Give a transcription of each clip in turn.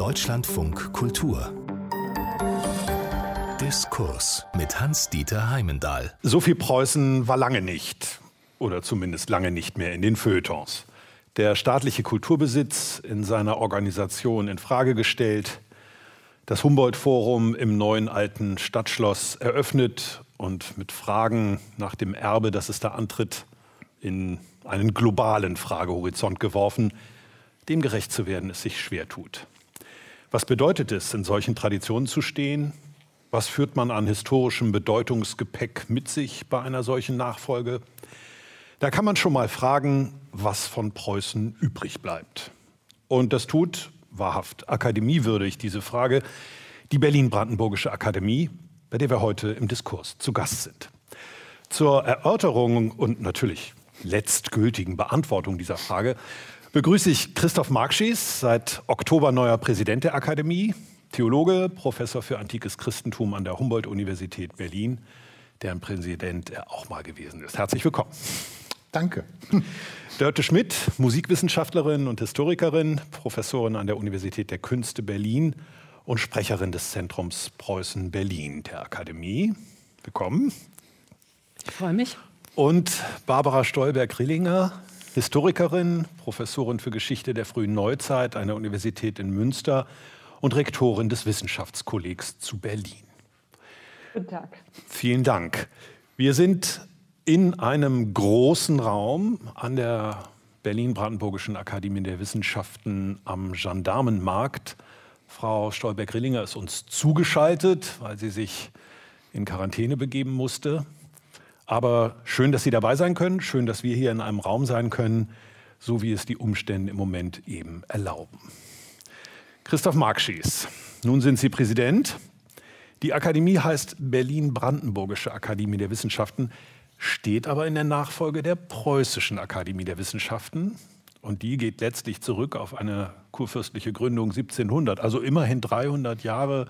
Deutschlandfunk Kultur Diskurs mit Hans-Dieter Heimendahl. So viel Preußen war lange nicht. Oder zumindest lange nicht mehr in den Feuilletons. Der staatliche Kulturbesitz in seiner Organisation in Frage gestellt, das Humboldt-Forum im neuen alten Stadtschloss eröffnet und mit Fragen nach dem Erbe, das es da antritt, in einen globalen Fragehorizont geworfen, dem gerecht zu werden, es sich schwer tut. Was bedeutet es, in solchen Traditionen zu stehen? Was führt man an historischem Bedeutungsgepäck mit sich bei einer solchen Nachfolge? Da kann man schon mal fragen, was von Preußen übrig bleibt. Und das tut, wahrhaft akademiewürdig, diese Frage, die Berlin-Brandenburgische Akademie, bei der wir heute im Diskurs zu Gast sind. Zur Erörterung und natürlich letztgültigen Beantwortung dieser Frage begrüße ich Christoph Markschies, seit Oktober neuer Präsident der Akademie, Theologe, Professor für antikes Christentum an der Humboldt-Universität Berlin, deren Präsident er auch mal gewesen ist. Herzlich willkommen. Danke. Dörte Schmidt, Musikwissenschaftlerin und Historikerin, Professorin an der Universität der Künste Berlin und Sprecherin des Zentrums Preußen Berlin der Akademie. Willkommen. Ich freue mich. Und Barbara Stolberg-Rillinger, Historikerin, Professorin für Geschichte der frühen Neuzeit an der Universität in Münster und Rektorin des Wissenschaftskollegs zu Berlin. Guten Tag. Vielen Dank. Wir sind in einem großen Raum an der Berlin-Brandenburgischen Akademie der Wissenschaften am Gendarmenmarkt. Frau Stolberg-Rillinger ist uns zugeschaltet, weil sie sich in Quarantäne begeben musste. Aber schön, dass Sie dabei sein können, schön, dass wir hier in einem Raum sein können, so wie es die Umstände im Moment eben erlauben. Christoph Markschies, nun sind Sie Präsident. Die Akademie heißt Berlin-Brandenburgische Akademie der Wissenschaften, steht aber in der Nachfolge der Preußischen Akademie der Wissenschaften. Und die geht letztlich zurück auf eine kurfürstliche Gründung 1700, also immerhin 300 Jahre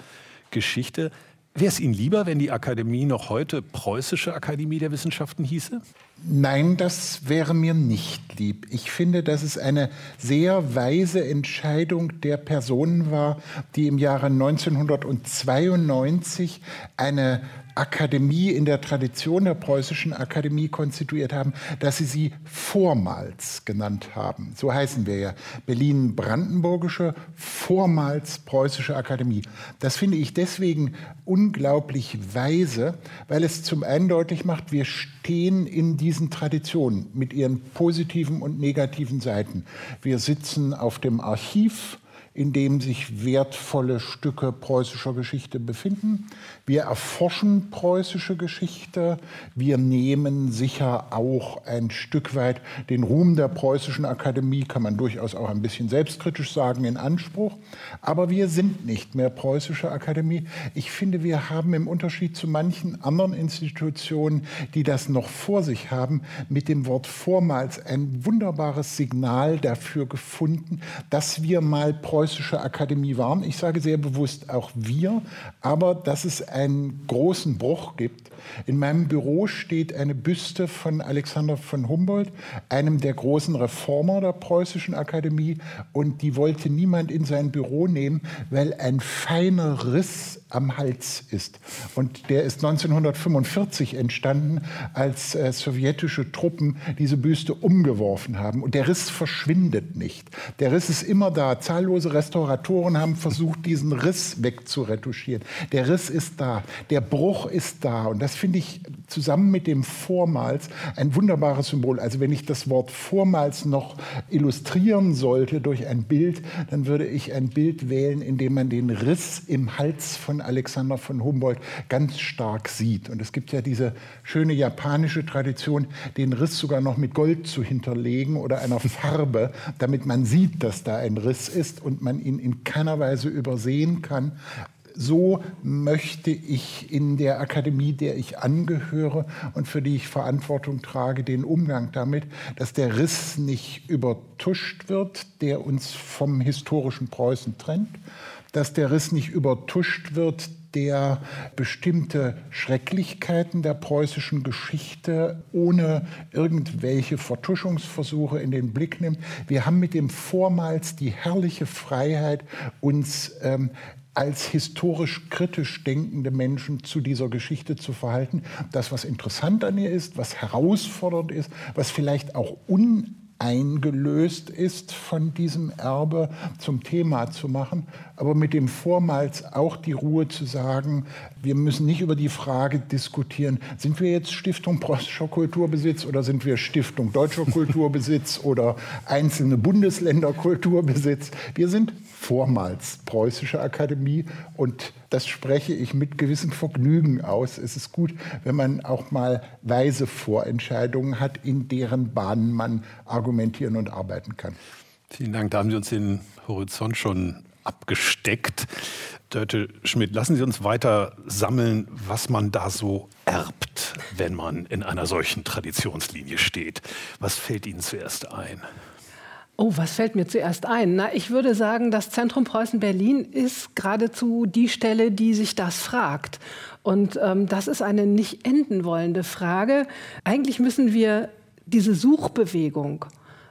Geschichte. Wäre es Ihnen lieber, wenn die Akademie noch heute Preußische Akademie der Wissenschaften hieße? Nein, das wäre mir nicht lieb. Ich finde, dass es eine sehr weise Entscheidung der Personen war, die im Jahre 1992 eine Akademie in der Tradition der preußischen Akademie konstituiert haben, dass sie sie vormals genannt haben. So heißen wir ja Berlin-Brandenburgische, vormals preußische Akademie. Das finde ich deswegen unglaublich weise, weil es zum einen deutlich macht, wir stehen in diesen Traditionen mit ihren positiven und negativen Seiten. Wir sitzen auf dem Archiv in dem sich wertvolle Stücke preußischer Geschichte befinden. Wir erforschen preußische Geschichte. Wir nehmen sicher auch ein Stück weit den Ruhm der preußischen Akademie, kann man durchaus auch ein bisschen selbstkritisch sagen, in Anspruch. Aber wir sind nicht mehr preußische Akademie. Ich finde, wir haben im Unterschied zu manchen anderen Institutionen, die das noch vor sich haben, mit dem Wort vormals ein wunderbares Signal dafür gefunden, dass wir mal preußische Akademie waren. Ich sage sehr bewusst auch wir, aber dass es einen großen Bruch gibt. In meinem Büro steht eine Büste von Alexander von Humboldt, einem der großen Reformer der Preußischen Akademie, und die wollte niemand in sein Büro nehmen, weil ein feiner Riss am Hals ist. Und der ist 1945 entstanden, als äh, sowjetische Truppen diese Büste umgeworfen haben. Und der Riss verschwindet nicht. Der Riss ist immer da. Zahllose Restauratoren haben versucht, diesen Riss wegzuretuschieren. Der Riss ist da. Der Bruch ist da. Und das finde ich zusammen mit dem Vormals ein wunderbares Symbol. Also wenn ich das Wort Vormals noch illustrieren sollte durch ein Bild, dann würde ich ein Bild wählen, in dem man den Riss im Hals von Alexander von Humboldt ganz stark sieht. Und es gibt ja diese schöne japanische Tradition, den Riss sogar noch mit Gold zu hinterlegen oder einer Farbe, damit man sieht, dass da ein Riss ist und man ihn in keiner Weise übersehen kann so möchte ich in der Akademie, der ich angehöre und für die ich Verantwortung trage, den Umgang damit, dass der Riss nicht übertuscht wird, der uns vom historischen Preußen trennt, dass der Riss nicht übertuscht wird, der bestimmte Schrecklichkeiten der preußischen Geschichte ohne irgendwelche Vertuschungsversuche in den Blick nimmt. Wir haben mit dem vormals die herrliche Freiheit, uns ähm, als historisch kritisch denkende Menschen zu dieser Geschichte zu verhalten. Das, was interessant an ihr ist, was herausfordernd ist, was vielleicht auch un eingelöst ist von diesem Erbe zum Thema zu machen, aber mit dem Vormals auch die Ruhe zu sagen, wir müssen nicht über die Frage diskutieren, sind wir jetzt Stiftung preußischer Kulturbesitz oder sind wir Stiftung deutscher Kulturbesitz oder einzelne Bundesländer Kulturbesitz. Wir sind vormals preußische Akademie und das spreche ich mit gewissem Vergnügen aus. Es ist gut, wenn man auch mal weise Vorentscheidungen hat, in deren Bahnen man argumentieren und arbeiten kann. Vielen Dank. Da haben Sie uns den Horizont schon abgesteckt. Dörte Schmidt, lassen Sie uns weiter sammeln, was man da so erbt, wenn man in einer solchen Traditionslinie steht. Was fällt Ihnen zuerst ein? Oh, was fällt mir zuerst ein? Na, ich würde sagen, das Zentrum Preußen Berlin ist geradezu die Stelle, die sich das fragt. Und ähm, das ist eine nicht enden wollende Frage. Eigentlich müssen wir diese Suchbewegung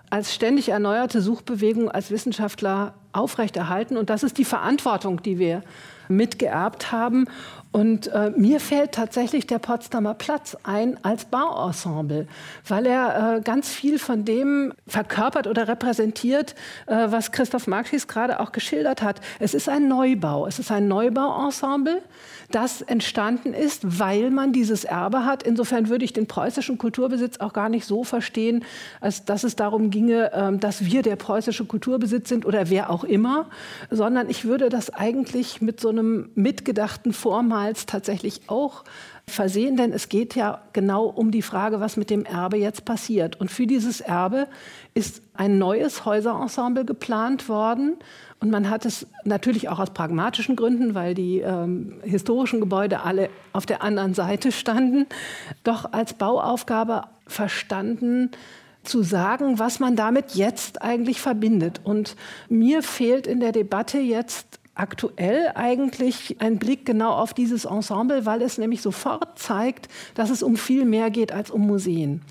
als ständig erneuerte Suchbewegung als Wissenschaftler aufrechterhalten. Und das ist die Verantwortung, die wir mitgeerbt haben. Und äh, mir fällt tatsächlich der Potsdamer Platz ein als Bauensemble, weil er äh, ganz viel von dem verkörpert oder repräsentiert, äh, was Christoph Marxis gerade auch geschildert hat. Es ist ein Neubau, es ist ein Neubauensemble, das entstanden ist, weil man dieses Erbe hat. Insofern würde ich den preußischen Kulturbesitz auch gar nicht so verstehen, als dass es darum ginge, ähm, dass wir der preußische Kulturbesitz sind oder wer auch immer, sondern ich würde das eigentlich mit so einem mitgedachten Format damals tatsächlich auch versehen, denn es geht ja genau um die Frage, was mit dem Erbe jetzt passiert. Und für dieses Erbe ist ein neues Häuserensemble geplant worden. Und man hat es natürlich auch aus pragmatischen Gründen, weil die ähm, historischen Gebäude alle auf der anderen Seite standen, doch als Bauaufgabe verstanden, zu sagen, was man damit jetzt eigentlich verbindet. Und mir fehlt in der Debatte jetzt aktuell eigentlich ein Blick genau auf dieses Ensemble, weil es nämlich sofort zeigt, dass es um viel mehr geht als um Museen.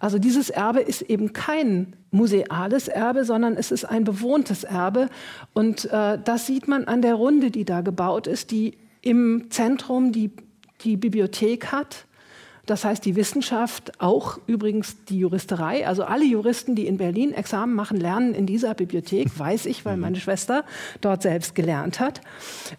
Also dieses Erbe ist eben kein museales Erbe, sondern es ist ein bewohntes Erbe. Und äh, das sieht man an der Runde, die da gebaut ist, die im Zentrum die, die Bibliothek hat das heißt, die Wissenschaft, auch übrigens die Juristerei, also alle Juristen, die in Berlin Examen machen, lernen in dieser Bibliothek, weiß ich, weil meine Schwester dort selbst gelernt hat.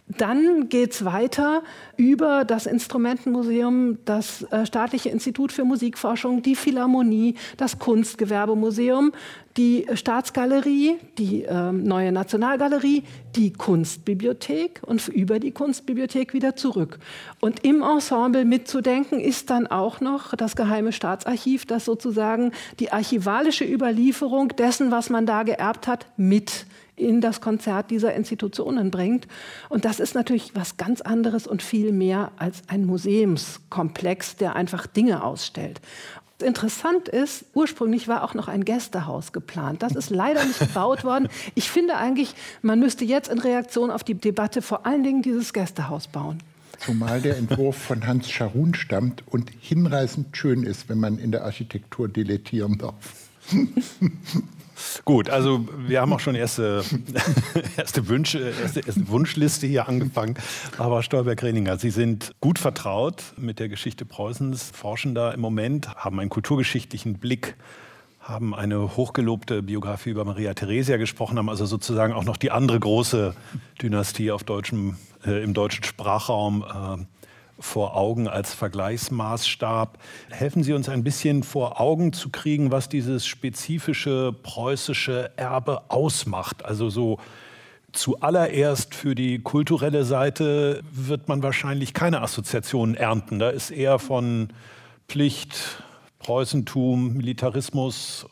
Dann geht es weiter über das Instrumentenmuseum, das äh, Staatliche Institut für Musikforschung, die Philharmonie, das Kunstgewerbemuseum, die Staatsgalerie, die äh, neue Nationalgalerie, die Kunstbibliothek und über die Kunstbibliothek wieder zurück. Und im Ensemble mitzudenken ist dann auch noch das Geheime Staatsarchiv, das sozusagen die archivalische Überlieferung dessen, was man da geerbt hat, mit in das Konzert dieser Institutionen bringt. Und das ist natürlich was ganz anderes und viel mehr als ein Museumskomplex, der einfach Dinge ausstellt. Interessant ist, ursprünglich war auch noch ein Gästehaus geplant. Das ist leider nicht gebaut worden. Ich finde eigentlich, man müsste jetzt in Reaktion auf die Debatte vor allen Dingen dieses Gästehaus bauen. Zumal der Entwurf von Hans Scharun stammt und hinreißend schön ist, wenn man in der Architektur dilettieren darf. Gut, also wir haben auch schon erste, erste Wünsche, erste, erste Wunschliste hier angefangen. Aber Stolberg-Reninger, Sie sind gut vertraut mit der Geschichte Preußens, forschen da im Moment, haben einen kulturgeschichtlichen Blick haben eine hochgelobte Biografie über Maria Theresia gesprochen, haben also sozusagen auch noch die andere große Dynastie auf deutschem, äh, im deutschen Sprachraum äh, vor Augen als Vergleichsmaßstab. Helfen Sie uns ein bisschen vor Augen zu kriegen, was dieses spezifische preußische Erbe ausmacht. Also so zuallererst für die kulturelle Seite wird man wahrscheinlich keine Assoziationen ernten. Da ist eher von Pflicht, Preußentum, Militarismus,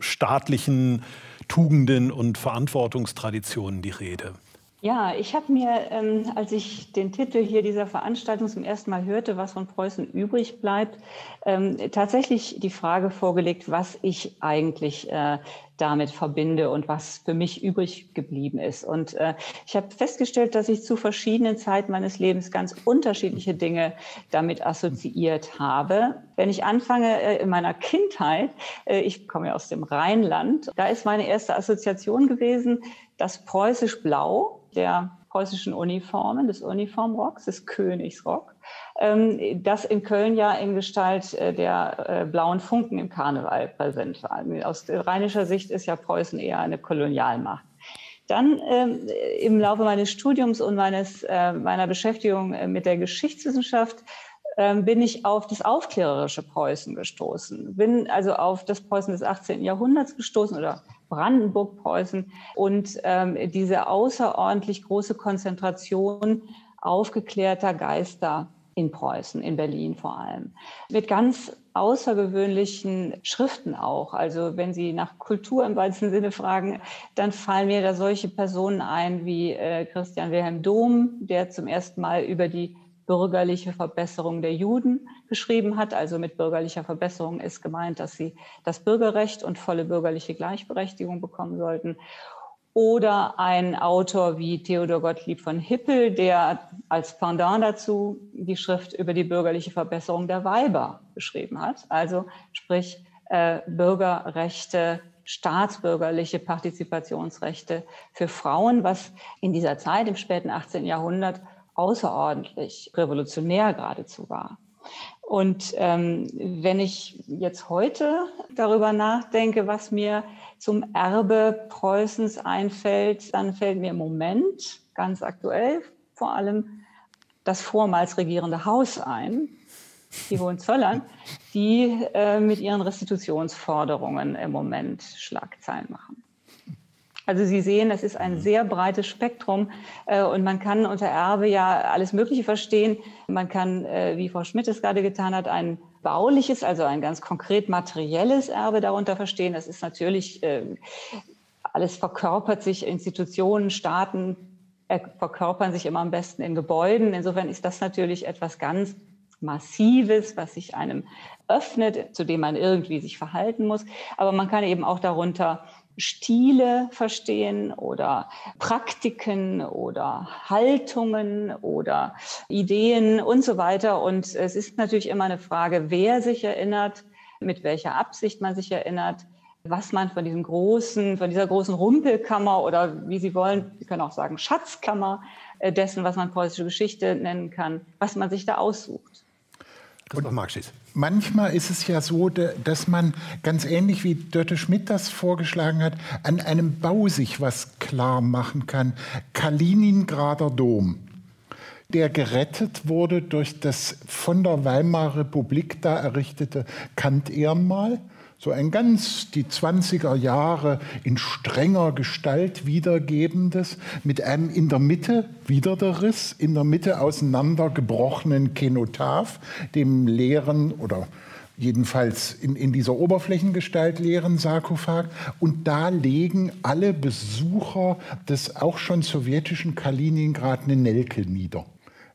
staatlichen Tugenden und Verantwortungstraditionen die Rede. Ja, ich habe mir, ähm, als ich den Titel hier dieser Veranstaltung zum ersten Mal hörte, was von Preußen übrig bleibt, ähm, tatsächlich die Frage vorgelegt, was ich eigentlich äh, damit verbinde und was für mich übrig geblieben ist. Und äh, ich habe festgestellt, dass ich zu verschiedenen Zeiten meines Lebens ganz unterschiedliche Dinge damit assoziiert habe. Wenn ich anfange äh, in meiner Kindheit, äh, ich komme ja aus dem Rheinland, da ist meine erste Assoziation gewesen, das preußisch Blau der preußischen Uniformen, des Uniformrocks, des Königsrock, ähm, das in Köln ja in Gestalt äh, der äh, blauen Funken im Karneval präsent war. Aus rheinischer Sicht ist ja Preußen eher eine Kolonialmacht. Dann ähm, im Laufe meines Studiums und meines, äh, meiner Beschäftigung mit der Geschichtswissenschaft ähm, bin ich auf das aufklärerische Preußen gestoßen. Bin also auf das Preußen des 18. Jahrhunderts gestoßen oder Brandenburg-Preußen und ähm, diese außerordentlich große Konzentration aufgeklärter Geister in Preußen, in Berlin vor allem. Mit ganz außergewöhnlichen Schriften auch. Also wenn Sie nach Kultur im weitesten Sinne fragen, dann fallen mir da solche Personen ein wie äh, Christian Wilhelm Dohm, der zum ersten Mal über die bürgerliche Verbesserung der Juden geschrieben hat. Also mit bürgerlicher Verbesserung ist gemeint, dass sie das Bürgerrecht und volle bürgerliche Gleichberechtigung bekommen sollten. Oder ein Autor wie Theodor Gottlieb von Hippel, der als Pendant dazu die Schrift über die bürgerliche Verbesserung der Weiber geschrieben hat. Also sprich äh, Bürgerrechte, staatsbürgerliche Partizipationsrechte für Frauen, was in dieser Zeit im späten 18. Jahrhundert außerordentlich revolutionär geradezu war. Und ähm, wenn ich jetzt heute darüber nachdenke, was mir zum Erbe Preußens einfällt, dann fällt mir im Moment ganz aktuell vor allem das vormals regierende Haus ein, die Hohenzollern, die äh, mit ihren Restitutionsforderungen im Moment Schlagzeilen machen. Also Sie sehen, es ist ein sehr breites Spektrum äh, und man kann unter Erbe ja alles Mögliche verstehen. Man kann, äh, wie Frau Schmidt es gerade getan hat, ein bauliches, also ein ganz konkret materielles Erbe darunter verstehen. Das ist natürlich, äh, alles verkörpert sich, Institutionen, Staaten äh, verkörpern sich immer am besten in Gebäuden. Insofern ist das natürlich etwas ganz Massives, was sich einem öffnet, zu dem man irgendwie sich verhalten muss. Aber man kann eben auch darunter Stile verstehen oder Praktiken oder Haltungen oder Ideen und so weiter. Und es ist natürlich immer eine Frage, wer sich erinnert, mit welcher Absicht man sich erinnert, was man von diesem großen, von dieser großen Rumpelkammer oder wie Sie wollen, Sie können auch sagen Schatzkammer äh, dessen, was man preußische Geschichte nennen kann, was man sich da aussucht. Und manchmal ist es ja so, dass man ganz ähnlich wie Dörte Schmidt das vorgeschlagen hat, an einem Bau sich was klar machen kann. Kaliningrader Dom der gerettet wurde durch das von der Weimarer Republik da errichtete Kant-Ehrenmal so ein ganz die 20er Jahre in strenger Gestalt wiedergebendes, mit einem in der Mitte, wieder der Riss, in der Mitte auseinandergebrochenen Kenotaph, dem leeren oder jedenfalls in, in dieser Oberflächengestalt leeren Sarkophag. Und da legen alle Besucher des auch schon sowjetischen Kaliningrad eine Nelke nieder.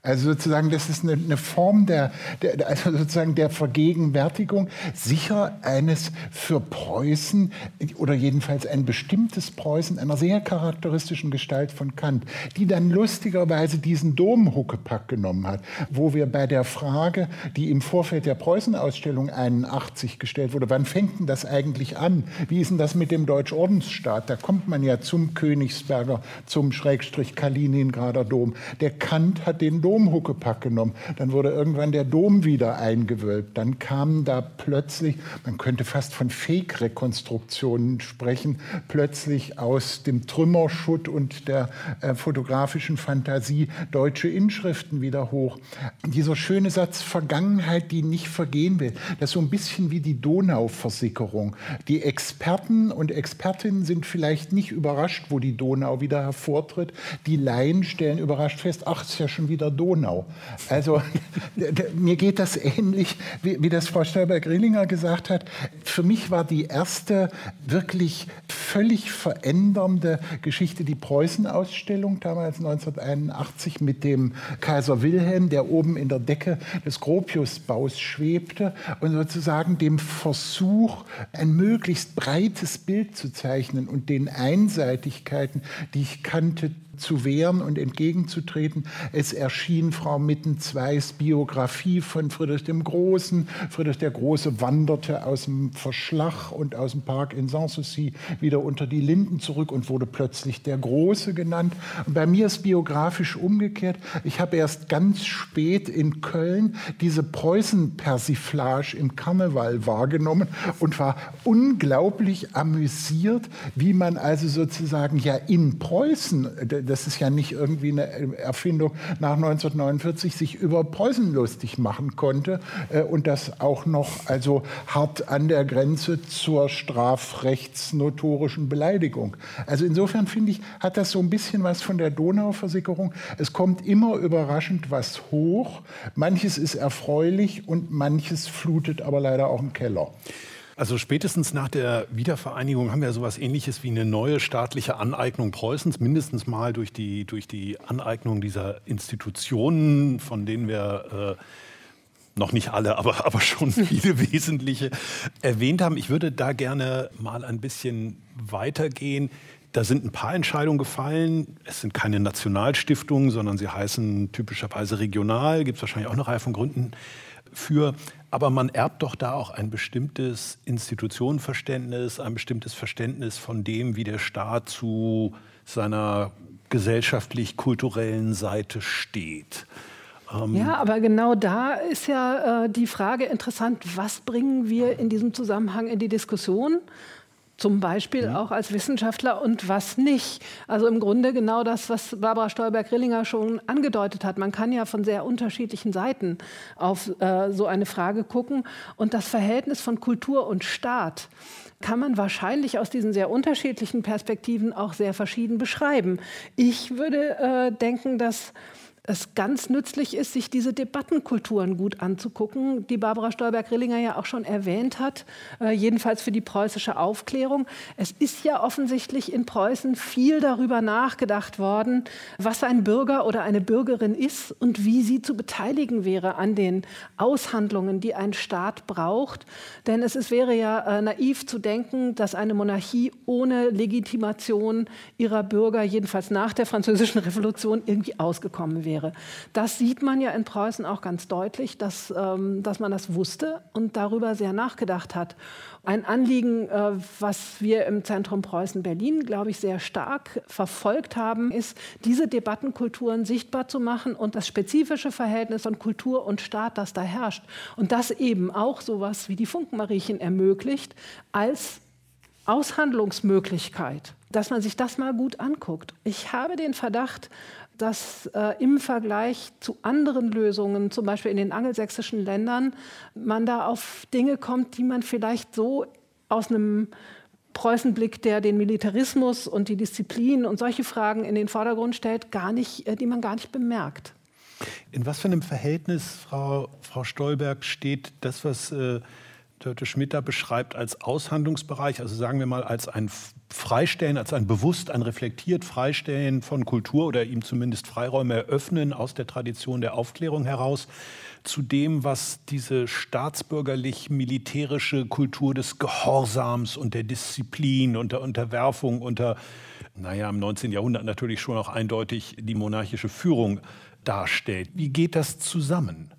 Also sozusagen, das ist eine, eine Form der, der, also sozusagen der Vergegenwärtigung, sicher eines für Preußen oder jedenfalls ein bestimmtes Preußen einer sehr charakteristischen Gestalt von Kant, die dann lustigerweise diesen Domhuckepack genommen hat, wo wir bei der Frage, die im Vorfeld der Preußenausstellung 81 gestellt wurde, wann fängt denn das eigentlich an? Wie ist denn das mit dem Deutschordensstaat? Da kommt man ja zum Königsberger, zum Schrägstrich Kaliningrader Dom. Der Kant hat den Dom Domhuckepack genommen. Dann wurde irgendwann der Dom wieder eingewölbt. Dann kamen da plötzlich, man könnte fast von Fake-Rekonstruktionen sprechen, plötzlich aus dem Trümmerschutt und der äh, fotografischen Fantasie deutsche Inschriften wieder hoch. Dieser schöne Satz Vergangenheit, die nicht vergehen will, das ist so ein bisschen wie die Donauversickerung. Die Experten und Expertinnen sind vielleicht nicht überrascht, wo die Donau wieder hervortritt. Die Laien stellen überrascht fest, ach, ist ja schon wieder Donau. Donau. Also mir geht das ähnlich, wie, wie das Frau Stolberg-Grillinger gesagt hat. Für mich war die erste wirklich völlig verändernde Geschichte die Preußen-Ausstellung damals 1981 mit dem Kaiser Wilhelm, der oben in der Decke des Gropiusbaus schwebte und sozusagen dem Versuch, ein möglichst breites Bild zu zeichnen und den Einseitigkeiten, die ich kannte, zu wehren und entgegenzutreten. Es erschien Frau Mittenzweis Biografie von Friedrich dem Großen. Friedrich der Große wanderte aus dem Verschlag und aus dem Park in Sanssouci wieder unter die Linden zurück und wurde plötzlich der Große genannt. Und bei mir ist biografisch umgekehrt. Ich habe erst ganz spät in Köln diese Preußen-Persiflage im Karneval wahrgenommen und war unglaublich amüsiert, wie man also sozusagen ja in Preußen das ist ja nicht irgendwie eine Erfindung nach 1949, sich über Preußen lustig machen konnte äh, und das auch noch also hart an der Grenze zur strafrechtsnotorischen Beleidigung. Also insofern finde ich, hat das so ein bisschen was von der Donauversickerung. Es kommt immer überraschend was hoch. Manches ist erfreulich und manches flutet aber leider auch im Keller. Also spätestens nach der Wiedervereinigung haben wir so etwas Ähnliches wie eine neue staatliche Aneignung Preußens, mindestens mal durch die, durch die Aneignung dieser Institutionen, von denen wir äh, noch nicht alle, aber, aber schon viele wesentliche erwähnt haben. Ich würde da gerne mal ein bisschen weitergehen. Da sind ein paar Entscheidungen gefallen. Es sind keine Nationalstiftungen, sondern sie heißen typischerweise regional. Gibt es wahrscheinlich auch eine Reihe von Gründen für. Aber man erbt doch da auch ein bestimmtes Institutionenverständnis, ein bestimmtes Verständnis von dem, wie der Staat zu seiner gesellschaftlich-kulturellen Seite steht. Ähm ja, aber genau da ist ja äh, die Frage interessant, was bringen wir in diesem Zusammenhang in die Diskussion? Zum Beispiel ja. auch als Wissenschaftler und was nicht. Also im Grunde genau das, was Barbara Stolberg-Rillinger schon angedeutet hat. Man kann ja von sehr unterschiedlichen Seiten auf äh, so eine Frage gucken. Und das Verhältnis von Kultur und Staat kann man wahrscheinlich aus diesen sehr unterschiedlichen Perspektiven auch sehr verschieden beschreiben. Ich würde äh, denken, dass es ganz nützlich ist, sich diese Debattenkulturen gut anzugucken, die Barbara Stolberg-Rillinger ja auch schon erwähnt hat, äh, jedenfalls für die preußische Aufklärung. Es ist ja offensichtlich in Preußen viel darüber nachgedacht worden, was ein Bürger oder eine Bürgerin ist und wie sie zu beteiligen wäre an den Aushandlungen, die ein Staat braucht. Denn es ist, wäre ja äh, naiv zu denken, dass eine Monarchie ohne Legitimation ihrer Bürger, jedenfalls nach der Französischen Revolution, irgendwie ausgekommen wäre wäre. Das sieht man ja in Preußen auch ganz deutlich, dass, ähm, dass man das wusste und darüber sehr nachgedacht hat. Ein Anliegen, äh, was wir im Zentrum Preußen Berlin, glaube ich, sehr stark verfolgt haben, ist, diese Debattenkulturen sichtbar zu machen und das spezifische Verhältnis von Kultur und Staat, das da herrscht. Und das eben auch sowas wie die Funkenmariechen ermöglicht, als Aushandlungsmöglichkeit, dass man sich das mal gut anguckt. Ich habe den Verdacht, dass äh, im Vergleich zu anderen Lösungen, zum Beispiel in den angelsächsischen Ländern, man da auf Dinge kommt, die man vielleicht so aus einem Preußenblick, der den Militarismus und die Disziplin und solche Fragen in den Vordergrund stellt, gar nicht, äh, die man gar nicht bemerkt. In was für einem Verhältnis, Frau, Frau Stolberg, steht das, was äh, Dörte Schmidt da beschreibt, als Aushandlungsbereich, also sagen wir mal als ein Freistellen, als ein bewusst, ein reflektiert Freistellen von Kultur oder ihm zumindest Freiräume eröffnen aus der Tradition der Aufklärung heraus zu dem, was diese staatsbürgerlich-militärische Kultur des Gehorsams und der Disziplin und der Unterwerfung unter, naja, im 19. Jahrhundert natürlich schon auch eindeutig die monarchische Führung darstellt. Wie geht das zusammen?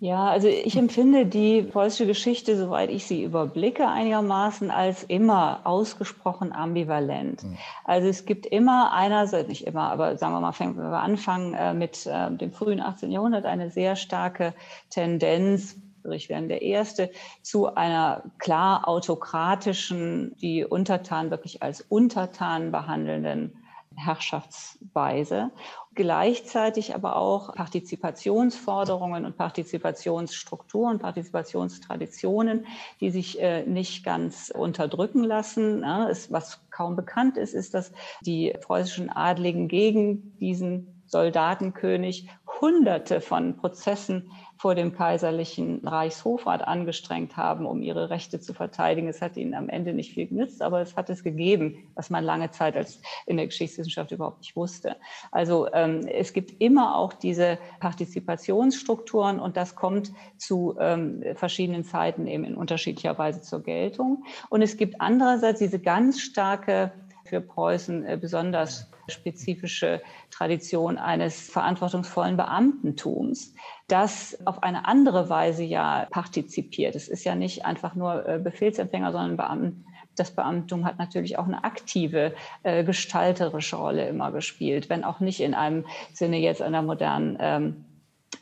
Ja, also ich empfinde die preußische Geschichte, soweit ich sie überblicke, einigermaßen als immer ausgesprochen ambivalent. Mhm. Also es gibt immer einerseits, nicht immer, aber sagen wir mal, wenn wir anfangen äh, mit äh, dem frühen 18. Jahrhundert, eine sehr starke Tendenz, ich wäre der Erste, zu einer klar autokratischen, die Untertanen wirklich als Untertanen behandelnden Herrschaftsweise gleichzeitig aber auch Partizipationsforderungen und Partizipationsstrukturen, Partizipationstraditionen, die sich äh, nicht ganz unterdrücken lassen. was kaum bekannt ist, ist, dass die preußischen Adligen gegen diesen Soldatenkönig hunderte von Prozessen vor dem kaiserlichen Reichshofrat angestrengt haben, um ihre Rechte zu verteidigen. Es hat ihnen am Ende nicht viel genützt, aber es hat es gegeben, was man lange Zeit als in der Geschichtswissenschaft überhaupt nicht wusste. Also ähm, es gibt immer auch diese Partizipationsstrukturen und das kommt zu ähm, verschiedenen Zeiten eben in unterschiedlicher Weise zur Geltung. Und es gibt andererseits diese ganz starke für Preußen äh, besonders spezifische Tradition eines verantwortungsvollen Beamtentums, das auf eine andere Weise ja partizipiert. Es ist ja nicht einfach nur äh, Befehlsempfänger, sondern Beamten das Beamtum hat natürlich auch eine aktive äh, gestalterische Rolle immer gespielt, wenn auch nicht in einem Sinne jetzt einer modernen ähm, äh,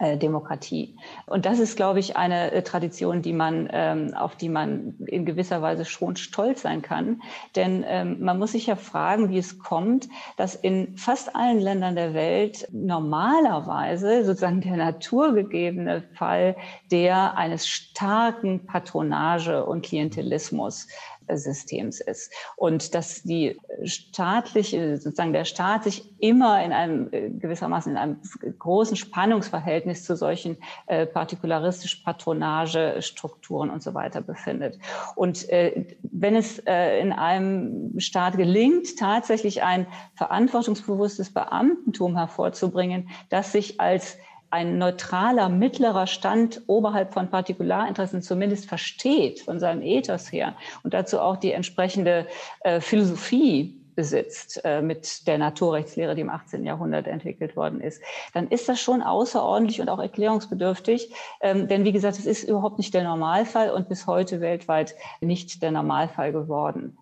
Demokratie. Und das ist, glaube ich, eine äh, Tradition, die man, ähm, auf die man in gewisser Weise schon stolz sein kann. Denn ähm, man muss sich ja fragen, wie es kommt, dass in fast allen Ländern der Welt normalerweise sozusagen der naturgegebene Fall der eines starken Patronage und Klientelismus Systems ist. Und dass die staatliche, sozusagen der Staat sich immer in einem äh, gewissermaßen in einem großen Spannungsverhältnis zu solchen äh, partikularistisch Patronage Strukturen und so weiter befindet. Und äh, wenn es äh, in einem Staat gelingt, tatsächlich ein verantwortungsbewusstes Beamtentum hervorzubringen, das sich als ein neutraler mittlerer Stand oberhalb von Partikularinteressen zumindest versteht von seinem Ethos her und dazu auch die entsprechende äh, Philosophie besitzt äh, mit der Naturrechtslehre, die im 18. Jahrhundert entwickelt worden ist, dann ist das schon außerordentlich und auch erklärungsbedürftig. Ähm, denn wie gesagt, es ist überhaupt nicht der Normalfall und bis heute weltweit nicht der Normalfall geworden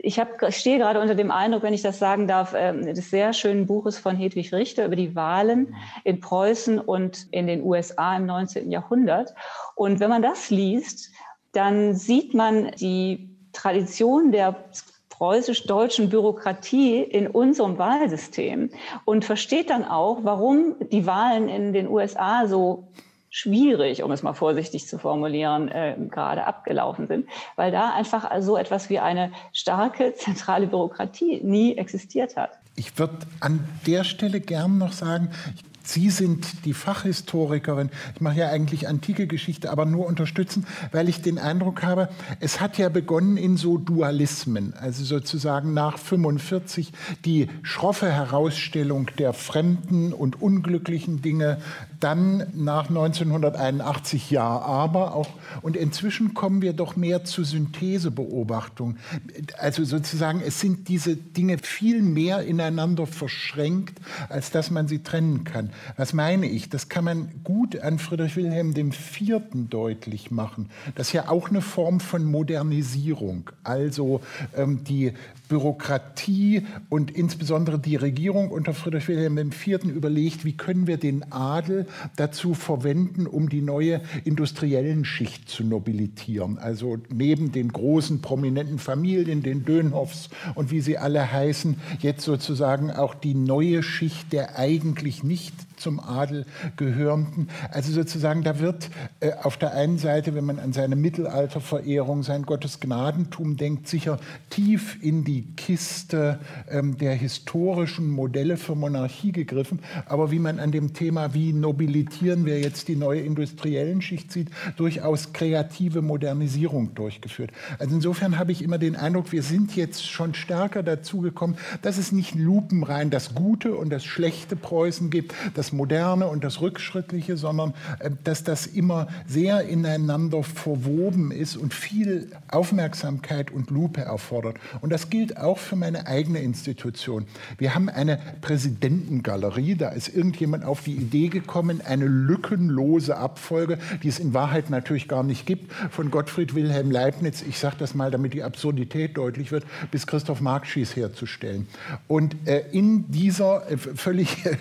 ich hab, stehe gerade unter dem Eindruck, wenn ich das sagen darf, ähm, des sehr schönen Buches von Hedwig Richter über die Wahlen in Preußen und in den USA im 19. Jahrhundert. Und wenn man das liest, dann sieht man die Tradition der preußisch-deutschen Bürokratie in unserem Wahlsystem und versteht dann auch, warum die Wahlen in den USA so schwierig, um es mal vorsichtig zu formulieren, äh, gerade abgelaufen sind, weil da einfach so etwas wie eine starke zentrale Bürokratie nie existiert hat. Ich würde an der Stelle gern noch sagen, Sie sind die Fachhistorikerin. Ich mache ja eigentlich antike Geschichte, aber nur unterstützen, weil ich den Eindruck habe, es hat ja begonnen in so Dualismen, also sozusagen nach 45 die schroffe Herausstellung der fremden und unglücklichen Dinge, dann nach 1981 ja, aber auch und inzwischen kommen wir doch mehr zu Synthesebeobachtung. Also sozusagen, es sind diese Dinge viel mehr ineinander verschränkt, als dass man sie trennen kann. Was meine ich? Das kann man gut an Friedrich Wilhelm IV. deutlich machen. Das ist ja auch eine Form von Modernisierung. Also ähm, die Bürokratie und insbesondere die Regierung unter Friedrich Wilhelm IV. überlegt, wie können wir den Adel dazu verwenden, um die neue industriellen Schicht zu nobilitieren. Also neben den großen prominenten Familien, den Dönhoffs und wie sie alle heißen, jetzt sozusagen auch die neue Schicht der eigentlich nicht zum Adel gehörenden. Also sozusagen, da wird äh, auf der einen Seite, wenn man an seine Mittelalterverehrung, sein Gottesgnadentum denkt, sicher tief in die Kiste ähm, der historischen Modelle für Monarchie gegriffen. Aber wie man an dem Thema, wie nobilitieren wir jetzt die neue industriellen Schicht sieht, durchaus kreative Modernisierung durchgeführt. Also insofern habe ich immer den Eindruck, wir sind jetzt schon stärker dazu gekommen, dass es nicht lupenrein das Gute und das schlechte Preußen gibt, das Moderne und das Rückschrittliche, sondern äh, dass das immer sehr ineinander verwoben ist und viel Aufmerksamkeit und Lupe erfordert. Und das gilt auch für meine eigene Institution. Wir haben eine Präsidentengalerie, da ist irgendjemand auf die Idee gekommen, eine lückenlose Abfolge, die es in Wahrheit natürlich gar nicht gibt, von Gottfried Wilhelm Leibniz, ich sage das mal, damit die Absurdität deutlich wird, bis Christoph Markschies herzustellen. Und äh, in dieser äh, völlig äh,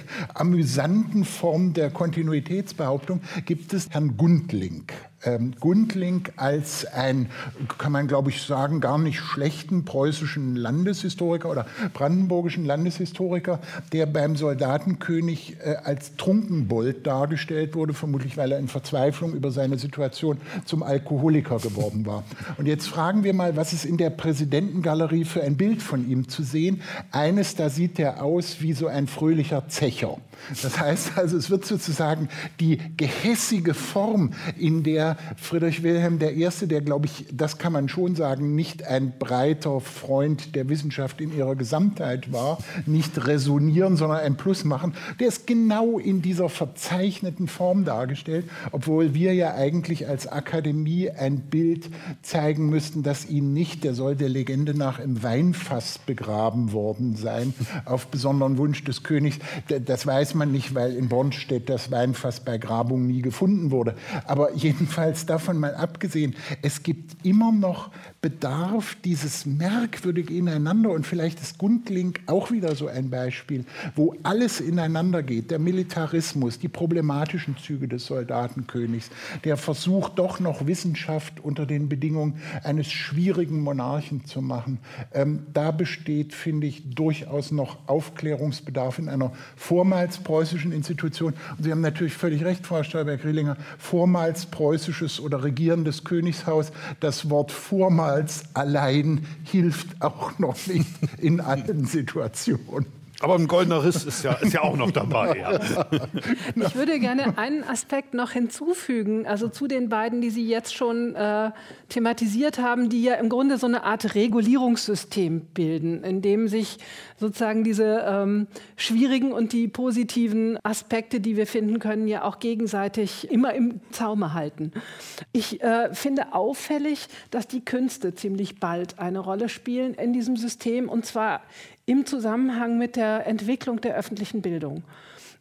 amüsanten Form der Kontinuitätsbehauptung gibt es Herrn Gundling. Ähm, Gundling als ein, kann man glaube ich sagen, gar nicht schlechten preußischen Landeshistoriker oder brandenburgischen Landeshistoriker, der beim Soldatenkönig äh, als Trunkenbold dargestellt wurde, vermutlich weil er in Verzweiflung über seine Situation zum Alkoholiker geworden war. Und jetzt fragen wir mal, was ist in der Präsidentengalerie für ein Bild von ihm zu sehen? Eines, da sieht er aus wie so ein fröhlicher Zecher. Das heißt also, es wird sozusagen die gehässige Form, in der Friedrich Wilhelm I., der, glaube ich, das kann man schon sagen, nicht ein breiter Freund der Wissenschaft in ihrer Gesamtheit war, nicht resonieren, sondern ein Plus machen, der ist genau in dieser verzeichneten Form dargestellt, obwohl wir ja eigentlich als Akademie ein Bild zeigen müssten, das ihn nicht, der soll der Legende nach im Weinfass begraben worden sein, auf besonderen Wunsch des Königs. Das weiß man nicht, weil in Bonn steht, das Weinfass bei Grabung nie gefunden wurde. Aber jedenfalls davon mal abgesehen, es gibt immer noch Bedarf dieses merkwürdige Ineinander und vielleicht ist Gundling auch wieder so ein Beispiel, wo alles ineinander geht. Der Militarismus, die problematischen Züge des Soldatenkönigs, der Versuch, doch noch Wissenschaft unter den Bedingungen eines schwierigen Monarchen zu machen. Ähm, da besteht, finde ich, durchaus noch Aufklärungsbedarf in einer vormals preußischen Institution. Und Sie haben natürlich völlig recht, Frau Stolberg-Rielinger, vormals preußisches oder regierendes Königshaus. Das Wort vormals als allein hilft auch noch nicht in allen Situationen. Aber ein goldener Riss ist ja, ist ja auch noch dabei. Ja. Ich würde gerne einen Aspekt noch hinzufügen, also zu den beiden, die Sie jetzt schon äh, thematisiert haben, die ja im Grunde so eine Art Regulierungssystem bilden, in dem sich sozusagen diese ähm, schwierigen und die positiven Aspekte, die wir finden können, ja auch gegenseitig immer im Zaume halten. Ich äh, finde auffällig, dass die Künste ziemlich bald eine Rolle spielen in diesem System und zwar im Zusammenhang mit der Entwicklung der öffentlichen Bildung.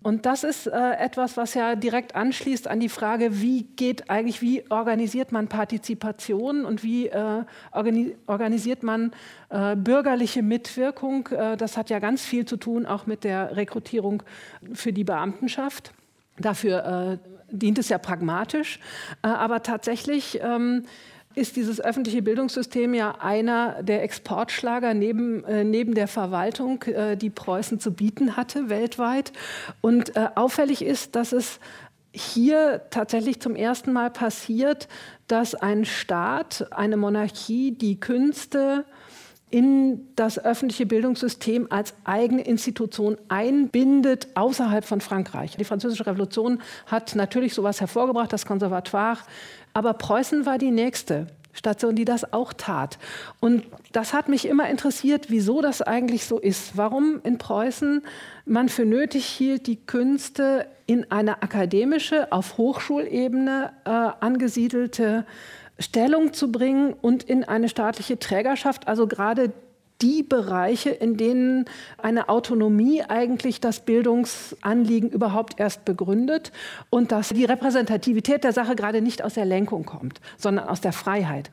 Und das ist äh, etwas, was ja direkt anschließt an die Frage, wie geht eigentlich, wie organisiert man Partizipation und wie äh, organi organisiert man äh, bürgerliche Mitwirkung. Äh, das hat ja ganz viel zu tun auch mit der Rekrutierung für die Beamtenschaft. Dafür äh, dient es ja pragmatisch, äh, aber tatsächlich ähm, ist dieses öffentliche Bildungssystem ja einer der Exportschlager neben, äh, neben der Verwaltung, äh, die Preußen zu bieten hatte weltweit. Und äh, auffällig ist, dass es hier tatsächlich zum ersten Mal passiert, dass ein Staat, eine Monarchie, die Künste in das öffentliche Bildungssystem als eigene Institution einbindet außerhalb von Frankreich. Die Französische Revolution hat natürlich sowas hervorgebracht, das Konservatoire aber Preußen war die nächste Station, die das auch tat. Und das hat mich immer interessiert, wieso das eigentlich so ist. Warum in Preußen man für nötig hielt, die Künste in eine akademische, auf Hochschulebene äh, angesiedelte Stellung zu bringen und in eine staatliche Trägerschaft, also gerade die Bereiche, in denen eine Autonomie eigentlich das Bildungsanliegen überhaupt erst begründet und dass die Repräsentativität der Sache gerade nicht aus der Lenkung kommt, sondern aus der Freiheit.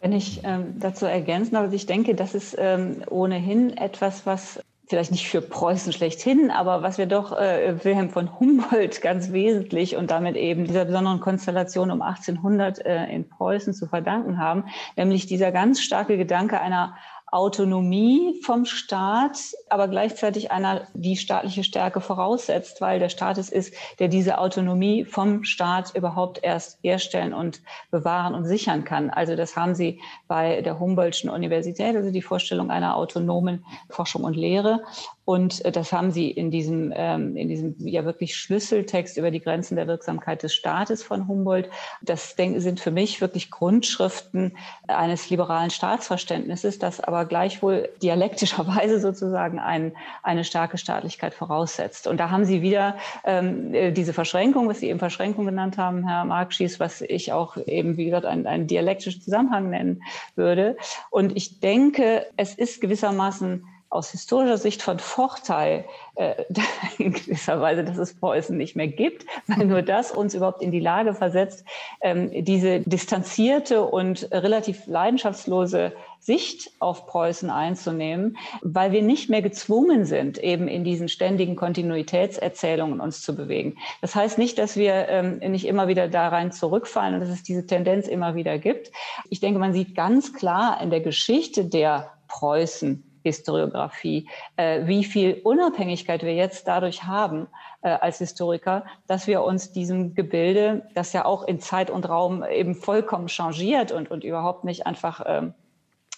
Wenn ich ähm, dazu ergänzen darf, ich denke, das ist ähm, ohnehin etwas, was vielleicht nicht für Preußen schlechthin, aber was wir doch äh, Wilhelm von Humboldt ganz wesentlich und damit eben dieser besonderen Konstellation um 1800 äh, in Preußen zu verdanken haben, nämlich dieser ganz starke Gedanke einer Autonomie vom Staat, aber gleichzeitig einer, die staatliche Stärke voraussetzt, weil der Staat es ist, der diese Autonomie vom Staat überhaupt erst herstellen und bewahren und sichern kann. Also das haben Sie bei der Humboldtschen Universität, also die Vorstellung einer autonomen Forschung und Lehre. Und äh, das haben Sie in diesem, ähm, in diesem ja wirklich Schlüsseltext über die Grenzen der Wirksamkeit des Staates von Humboldt. Das sind für mich wirklich Grundschriften eines liberalen Staatsverständnisses, das aber gleichwohl dialektischerweise sozusagen ein, eine starke Staatlichkeit voraussetzt. Und da haben Sie wieder ähm, äh, diese Verschränkung, was Sie eben Verschränkung genannt haben, Herr Markschies, was ich auch eben, wie gesagt, einen, einen dialektischen Zusammenhang nennen würde. Und ich denke, es ist gewissermaßen aus historischer Sicht von Vorteil äh, in gewisser Weise, dass es Preußen nicht mehr gibt, weil nur das uns überhaupt in die Lage versetzt, ähm, diese distanzierte und relativ leidenschaftslose Sicht auf Preußen einzunehmen, weil wir nicht mehr gezwungen sind, eben in diesen ständigen Kontinuitätserzählungen uns zu bewegen. Das heißt nicht, dass wir ähm, nicht immer wieder da rein zurückfallen und dass es diese Tendenz immer wieder gibt. Ich denke, man sieht ganz klar in der Geschichte der Preußen Historiografie, äh, wie viel Unabhängigkeit wir jetzt dadurch haben äh, als Historiker, dass wir uns diesem Gebilde, das ja auch in Zeit und Raum eben vollkommen changiert und, und überhaupt nicht einfach ähm,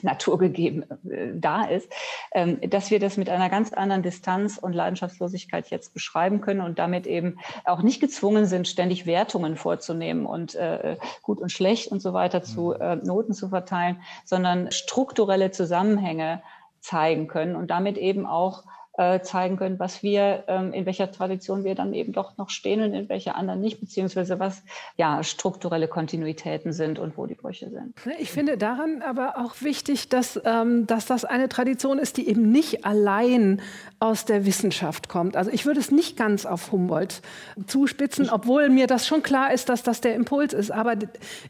naturgegeben äh, da ist, ähm, dass wir das mit einer ganz anderen Distanz und Leidenschaftslosigkeit jetzt beschreiben können und damit eben auch nicht gezwungen sind, ständig Wertungen vorzunehmen und äh, gut und schlecht und so weiter zu mhm. äh, Noten zu verteilen, sondern strukturelle Zusammenhänge zeigen können und damit eben auch äh, zeigen können, was wir, ähm, in welcher Tradition wir dann eben doch noch stehen und in welcher anderen nicht, beziehungsweise was ja strukturelle Kontinuitäten sind und wo die Brüche sind. Ich finde daran aber auch wichtig, dass, ähm, dass das eine Tradition ist, die eben nicht allein aus der Wissenschaft kommt. Also ich würde es nicht ganz auf Humboldt zuspitzen, obwohl mir das schon klar ist, dass das der Impuls ist. Aber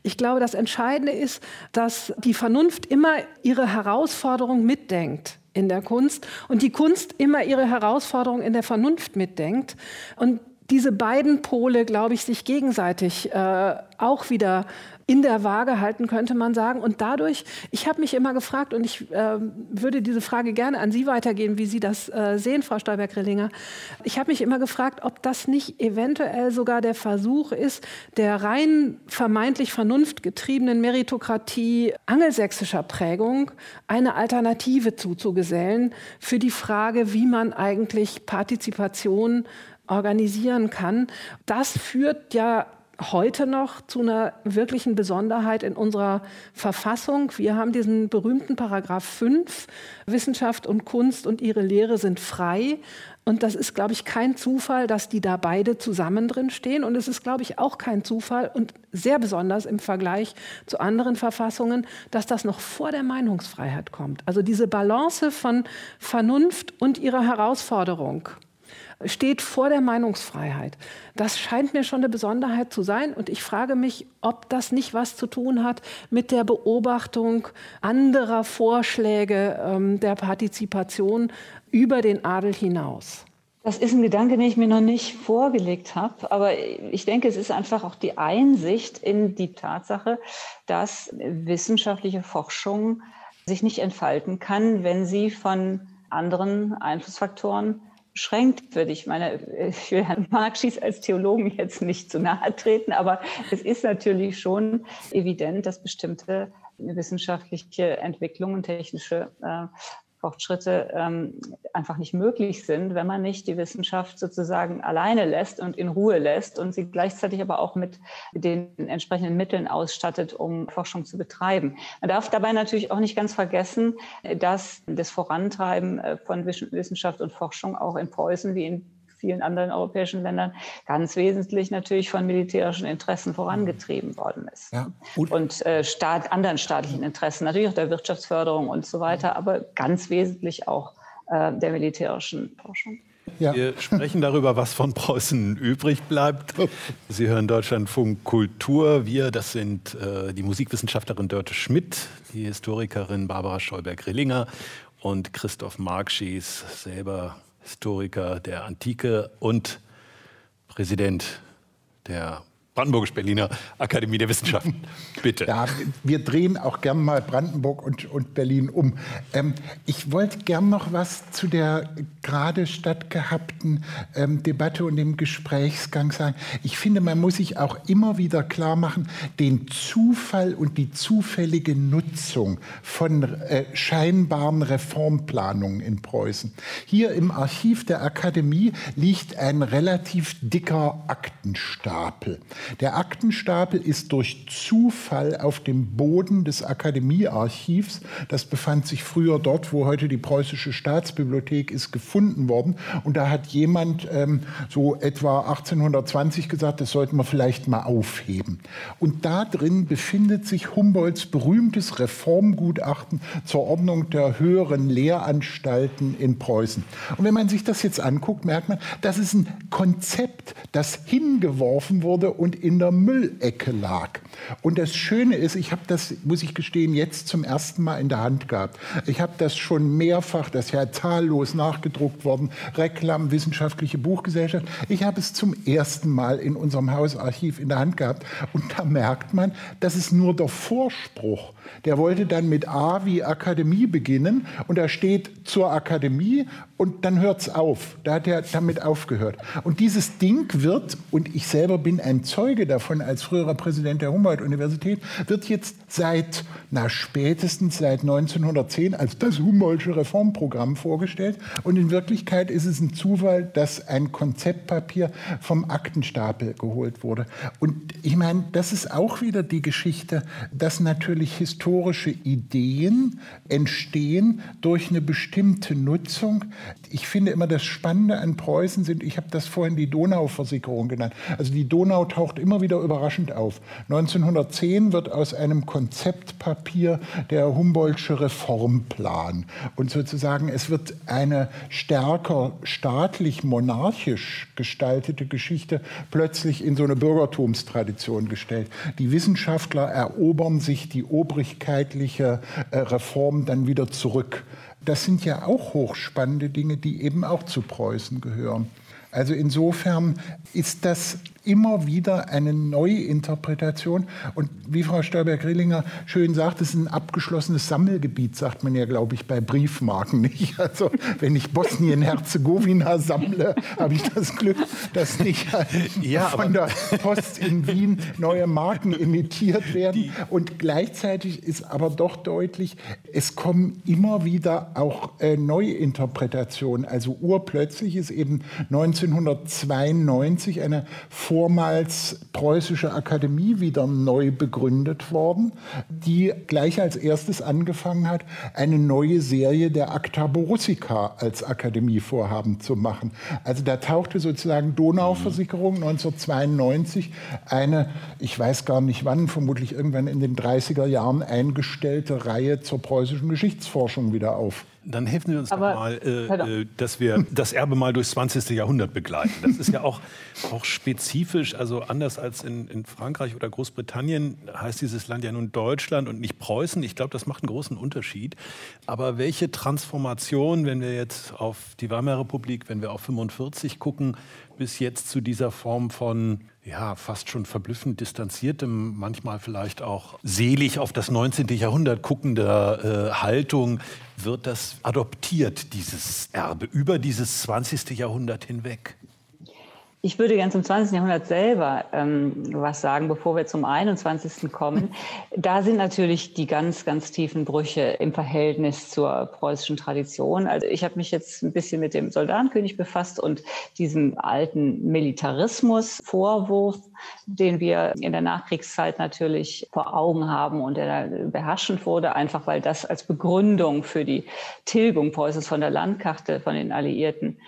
ich glaube, das Entscheidende ist, dass die Vernunft immer ihre Herausforderung mitdenkt in der Kunst und die Kunst immer ihre Herausforderung in der Vernunft mitdenkt und diese beiden Pole, glaube ich, sich gegenseitig äh, auch wieder in der Waage halten, könnte man sagen. Und dadurch, ich habe mich immer gefragt, und ich äh, würde diese Frage gerne an Sie weitergeben, wie Sie das äh, sehen, Frau Stolberg-Rillinger. Ich habe mich immer gefragt, ob das nicht eventuell sogar der Versuch ist, der rein vermeintlich vernunftgetriebenen Meritokratie angelsächsischer Prägung eine Alternative zuzugesellen für die Frage, wie man eigentlich Partizipation organisieren kann. Das führt ja heute noch zu einer wirklichen Besonderheit in unserer Verfassung. Wir haben diesen berühmten Paragraph 5, Wissenschaft und Kunst und ihre Lehre sind frei. Und das ist, glaube ich, kein Zufall, dass die da beide zusammen drin stehen. Und es ist, glaube ich, auch kein Zufall und sehr besonders im Vergleich zu anderen Verfassungen, dass das noch vor der Meinungsfreiheit kommt. Also diese Balance von Vernunft und ihrer Herausforderung steht vor der Meinungsfreiheit. Das scheint mir schon eine Besonderheit zu sein. Und ich frage mich, ob das nicht was zu tun hat mit der Beobachtung anderer Vorschläge ähm, der Partizipation über den Adel hinaus. Das ist ein Gedanke, den ich mir noch nicht vorgelegt habe. Aber ich denke, es ist einfach auch die Einsicht in die Tatsache, dass wissenschaftliche Forschung sich nicht entfalten kann, wenn sie von anderen Einflussfaktoren beschränkt wird. Ich meine, ich will Herrn Marxis als Theologen jetzt nicht zu nahe treten, aber es ist natürlich schon evident, dass bestimmte wissenschaftliche Entwicklungen, technische äh, Fortschritte ähm, einfach nicht möglich sind, wenn man nicht die Wissenschaft sozusagen alleine lässt und in Ruhe lässt und sie gleichzeitig aber auch mit den entsprechenden Mitteln ausstattet, um Forschung zu betreiben. Man darf dabei natürlich auch nicht ganz vergessen, dass das Vorantreiben äh, von Wissenschaft und Forschung auch in Preußen wie in vielen anderen europäischen Ländern ganz wesentlich natürlich von militärischen Interessen vorangetrieben worden ist. Ja. Und, und äh, Staat, anderen staatlichen Interessen, natürlich auch der Wirtschaftsförderung und so weiter, aber ganz wesentlich auch äh, der militärischen Forschung. Ja. Wir sprechen darüber, was von Preußen übrig bleibt. Sie hören Deutschlandfunk Kultur. Wir, das sind äh, die Musikwissenschaftlerin Dörte Schmidt, die Historikerin Barbara Stolberg-Rillinger und Christoph Markschies, selber Historiker der Antike und Präsident der Brandenburgisch-Berliner Akademie der Wissenschaften. Bitte. Ja, wir drehen auch gern mal Brandenburg und, und Berlin um. Ähm, ich wollte gern noch was zu der gerade stattgehabten ähm, Debatte und dem Gesprächsgang sagen. Ich finde, man muss sich auch immer wieder klar machen, den Zufall und die zufällige Nutzung von äh, scheinbaren Reformplanungen in Preußen. Hier im Archiv der Akademie liegt ein relativ dicker Aktenstapel. Der Aktenstapel ist durch Zufall auf dem Boden des Akademiearchivs, das befand sich früher dort, wo heute die Preußische Staatsbibliothek ist, gefunden worden. Und da hat jemand ähm, so etwa 1820 gesagt, das sollten wir vielleicht mal aufheben. Und da drin befindet sich Humboldts berühmtes Reformgutachten zur Ordnung der höheren Lehranstalten in Preußen. Und wenn man sich das jetzt anguckt, merkt man, das ist ein Konzept, das hingeworfen wurde und in der Müllecke lag. Und das Schöne ist, ich habe das, muss ich gestehen, jetzt zum ersten Mal in der Hand gehabt. Ich habe das schon mehrfach, das ist ja zahllos nachgedruckt worden, Reklam, Wissenschaftliche Buchgesellschaft. Ich habe es zum ersten Mal in unserem Hausarchiv in der Hand gehabt. Und da merkt man, das ist nur der Vorspruch. Der wollte dann mit A wie Akademie beginnen und da steht zur Akademie und dann hört es auf. Da hat er damit aufgehört. Und dieses Ding wird, und ich selber bin ein Zeuge davon als früherer Präsident der Humboldt-Universität, wird jetzt seit, na spätestens seit 1910 als das Humboldtsche Reformprogramm vorgestellt. Und in Wirklichkeit ist es ein Zufall, dass ein Konzeptpapier vom Aktenstapel geholt wurde. Und ich meine, das ist auch wieder die Geschichte, dass natürlich historische Ideen entstehen durch eine bestimmte Nutzung. Ich finde immer das Spannende an Preußen sind, ich habe das vorhin die Donauversicherung genannt. Also die Donau taucht immer wieder überraschend auf. 1910 wird aus einem Konzeptpapier der Humboldtsche Reformplan. Und sozusagen es wird eine stärker staatlich-monarchisch gestaltete Geschichte plötzlich in so eine Bürgertumstradition gestellt. Die Wissenschaftler erobern sich die obrigkeitliche äh, Reform dann wieder zurück. Das sind ja auch hochspannende Dinge, die eben auch zu Preußen gehören. Also insofern ist das immer wieder eine neue Interpretation. Und wie Frau Stolberg-Grillinger schön sagt, es ist ein abgeschlossenes Sammelgebiet, sagt man ja, glaube ich, bei Briefmarken nicht. Also wenn ich Bosnien-Herzegowina sammle, habe ich das Glück, dass nicht ja, von der Post in Wien neue Marken imitiert werden. Und gleichzeitig ist aber doch deutlich, es kommen immer wieder auch äh, neue Interpretationen. Also urplötzlich ist eben 1992 eine vormals Preußische Akademie wieder neu begründet worden, die gleich als erstes angefangen hat, eine neue Serie der Acta Borussica als Akademievorhaben zu machen. Also da tauchte sozusagen Donauversicherung 1992 eine, ich weiß gar nicht wann, vermutlich irgendwann in den 30er Jahren eingestellte Reihe zur preußischen Geschichtsforschung wieder auf. Dann helfen Sie uns Aber, doch mal, äh, äh, dass wir das Erbe mal durchs 20. Jahrhundert begleiten. Das ist ja auch, auch spezifisch, also anders als in, in Frankreich oder Großbritannien heißt dieses Land ja nun Deutschland und nicht Preußen. Ich glaube, das macht einen großen Unterschied. Aber welche Transformation, wenn wir jetzt auf die Weimarer Republik, wenn wir auf 45 gucken, bis jetzt zu dieser Form von ja, fast schon verblüffend distanziertem, manchmal vielleicht auch selig auf das 19. Jahrhundert guckender äh, Haltung wird das adoptiert, dieses Erbe, über dieses 20. Jahrhundert hinweg? Ich würde gerne zum 20. Jahrhundert selber ähm, was sagen, bevor wir zum 21. kommen. Da sind natürlich die ganz, ganz tiefen Brüche im Verhältnis zur preußischen Tradition. Also ich habe mich jetzt ein bisschen mit dem Soldatenkönig befasst und diesem alten Militarismus-Vorwurf, den wir in der Nachkriegszeit natürlich vor Augen haben und der beherrschend wurde, einfach weil das als Begründung für die Tilgung Preußens von der Landkarte von den Alliierten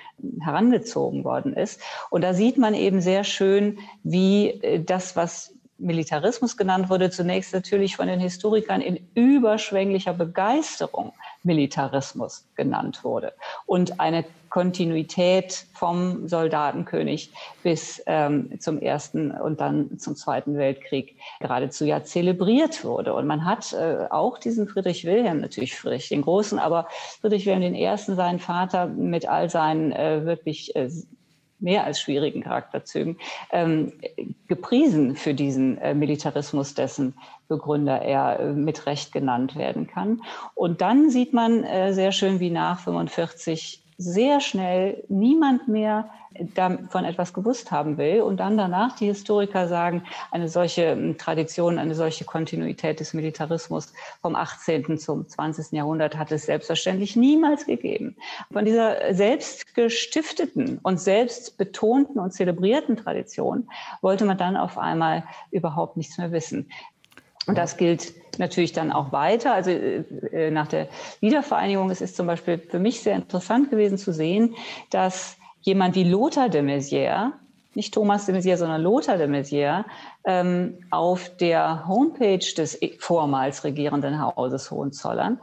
herangezogen worden ist. Und da sieht man eben sehr schön, wie äh, das, was Militarismus genannt wurde, zunächst natürlich von den Historikern in überschwänglicher Begeisterung Militarismus genannt wurde. Und eine Kontinuität vom Soldatenkönig bis ähm, zum Ersten und dann zum Zweiten Weltkrieg geradezu ja zelebriert wurde. Und man hat äh, auch diesen Friedrich Wilhelm, natürlich Friedrich den Großen, aber Friedrich Wilhelm I., seinen Vater mit all seinen äh, wirklich äh, mehr als schwierigen Charakterzügen, ähm, gepriesen für diesen äh, Militarismus, dessen Begründer er äh, mit Recht genannt werden kann. Und dann sieht man äh, sehr schön, wie nach 45 sehr schnell niemand mehr davon etwas gewusst haben will und dann danach die Historiker sagen, eine solche ähm, Tradition, eine solche Kontinuität des Militarismus vom 18. zum 20. Jahrhundert hat es selbstverständlich niemals gegeben. Von dieser selbst gestifteten und selbst betonten und zelebrierten Tradition wollte man dann auf einmal überhaupt nichts mehr wissen. Und das gilt natürlich dann auch weiter. Also äh, äh nach der Wiedervereinigung es ist zum Beispiel für mich sehr interessant gewesen zu sehen, dass jemand wie Lothar de Maizière, nicht Thomas de Maizière, sondern Lothar de Maizière, ähm, auf der Homepage des vormals regierenden Hauses Hohenzollern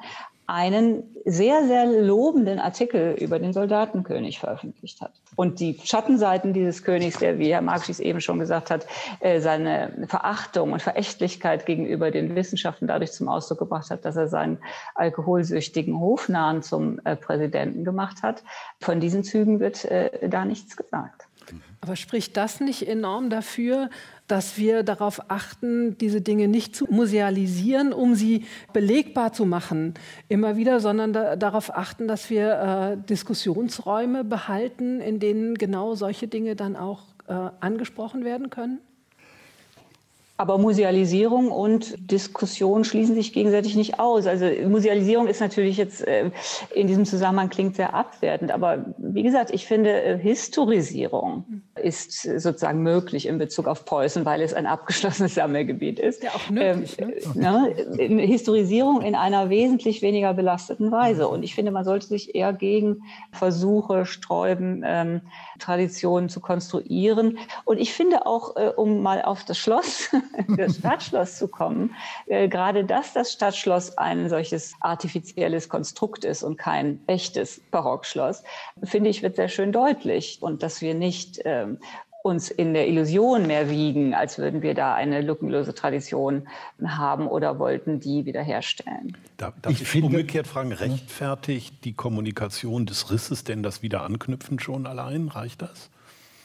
einen sehr, sehr lobenden Artikel über den Soldatenkönig veröffentlicht hat. Und die Schattenseiten dieses Königs, der, wie Herr Marxis eben schon gesagt hat, äh, seine Verachtung und Verächtlichkeit gegenüber den Wissenschaften dadurch zum Ausdruck gebracht hat, dass er seinen alkoholsüchtigen Hofnahen zum äh, Präsidenten gemacht hat. Von diesen Zügen wird äh, da nichts gesagt. Aber spricht das nicht enorm dafür, dass wir darauf achten, diese Dinge nicht zu musealisieren, um sie belegbar zu machen, immer wieder, sondern da, darauf achten, dass wir äh, Diskussionsräume behalten, in denen genau solche Dinge dann auch äh, angesprochen werden können? Aber Musealisierung und Diskussion schließen sich gegenseitig nicht aus. Also Musealisierung ist natürlich jetzt äh, in diesem Zusammenhang klingt sehr abwertend. Aber wie gesagt, ich finde, äh, Historisierung ist sozusagen möglich in Bezug auf Preußen, weil es ein abgeschlossenes Sammelgebiet ist. Ja, auch nötig. Ähm, ne? ne? Historisierung in einer wesentlich weniger belasteten Weise. Und ich finde, man sollte sich eher gegen Versuche sträuben, ähm, Traditionen zu konstruieren. Und ich finde auch, äh, um mal auf das Schloss das Stadtschloss zu kommen. Äh, gerade dass das Stadtschloss ein solches artifizielles Konstrukt ist und kein echtes Barockschloss, finde ich, wird sehr schön deutlich. Und dass wir nicht ähm, uns in der Illusion mehr wiegen, als würden wir da eine lückenlose Tradition haben oder wollten die wiederherstellen. Darf, darf ich, ich finde, umgekehrt fragen, rechtfertigt die Kommunikation des Risses denn das Wiederanknüpfen schon allein? Reicht das?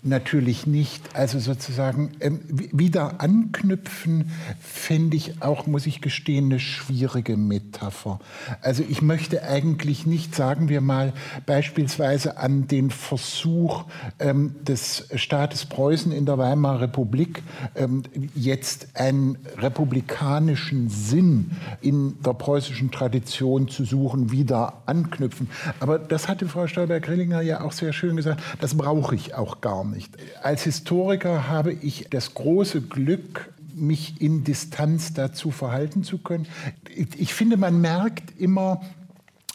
Natürlich nicht. Also sozusagen ähm, wieder anknüpfen, fände ich auch, muss ich gestehen, eine schwierige Metapher. Also ich möchte eigentlich nicht, sagen wir mal, beispielsweise an den Versuch ähm, des Staates Preußen in der Weimarer Republik ähm, jetzt einen republikanischen Sinn in der preußischen Tradition zu suchen, wieder anknüpfen. Aber das hatte Frau Stolberg-Grillinger ja auch sehr schön gesagt, das brauche ich auch gar nicht nicht. Als Historiker habe ich das große Glück, mich in Distanz dazu verhalten zu können. Ich finde, man merkt immer,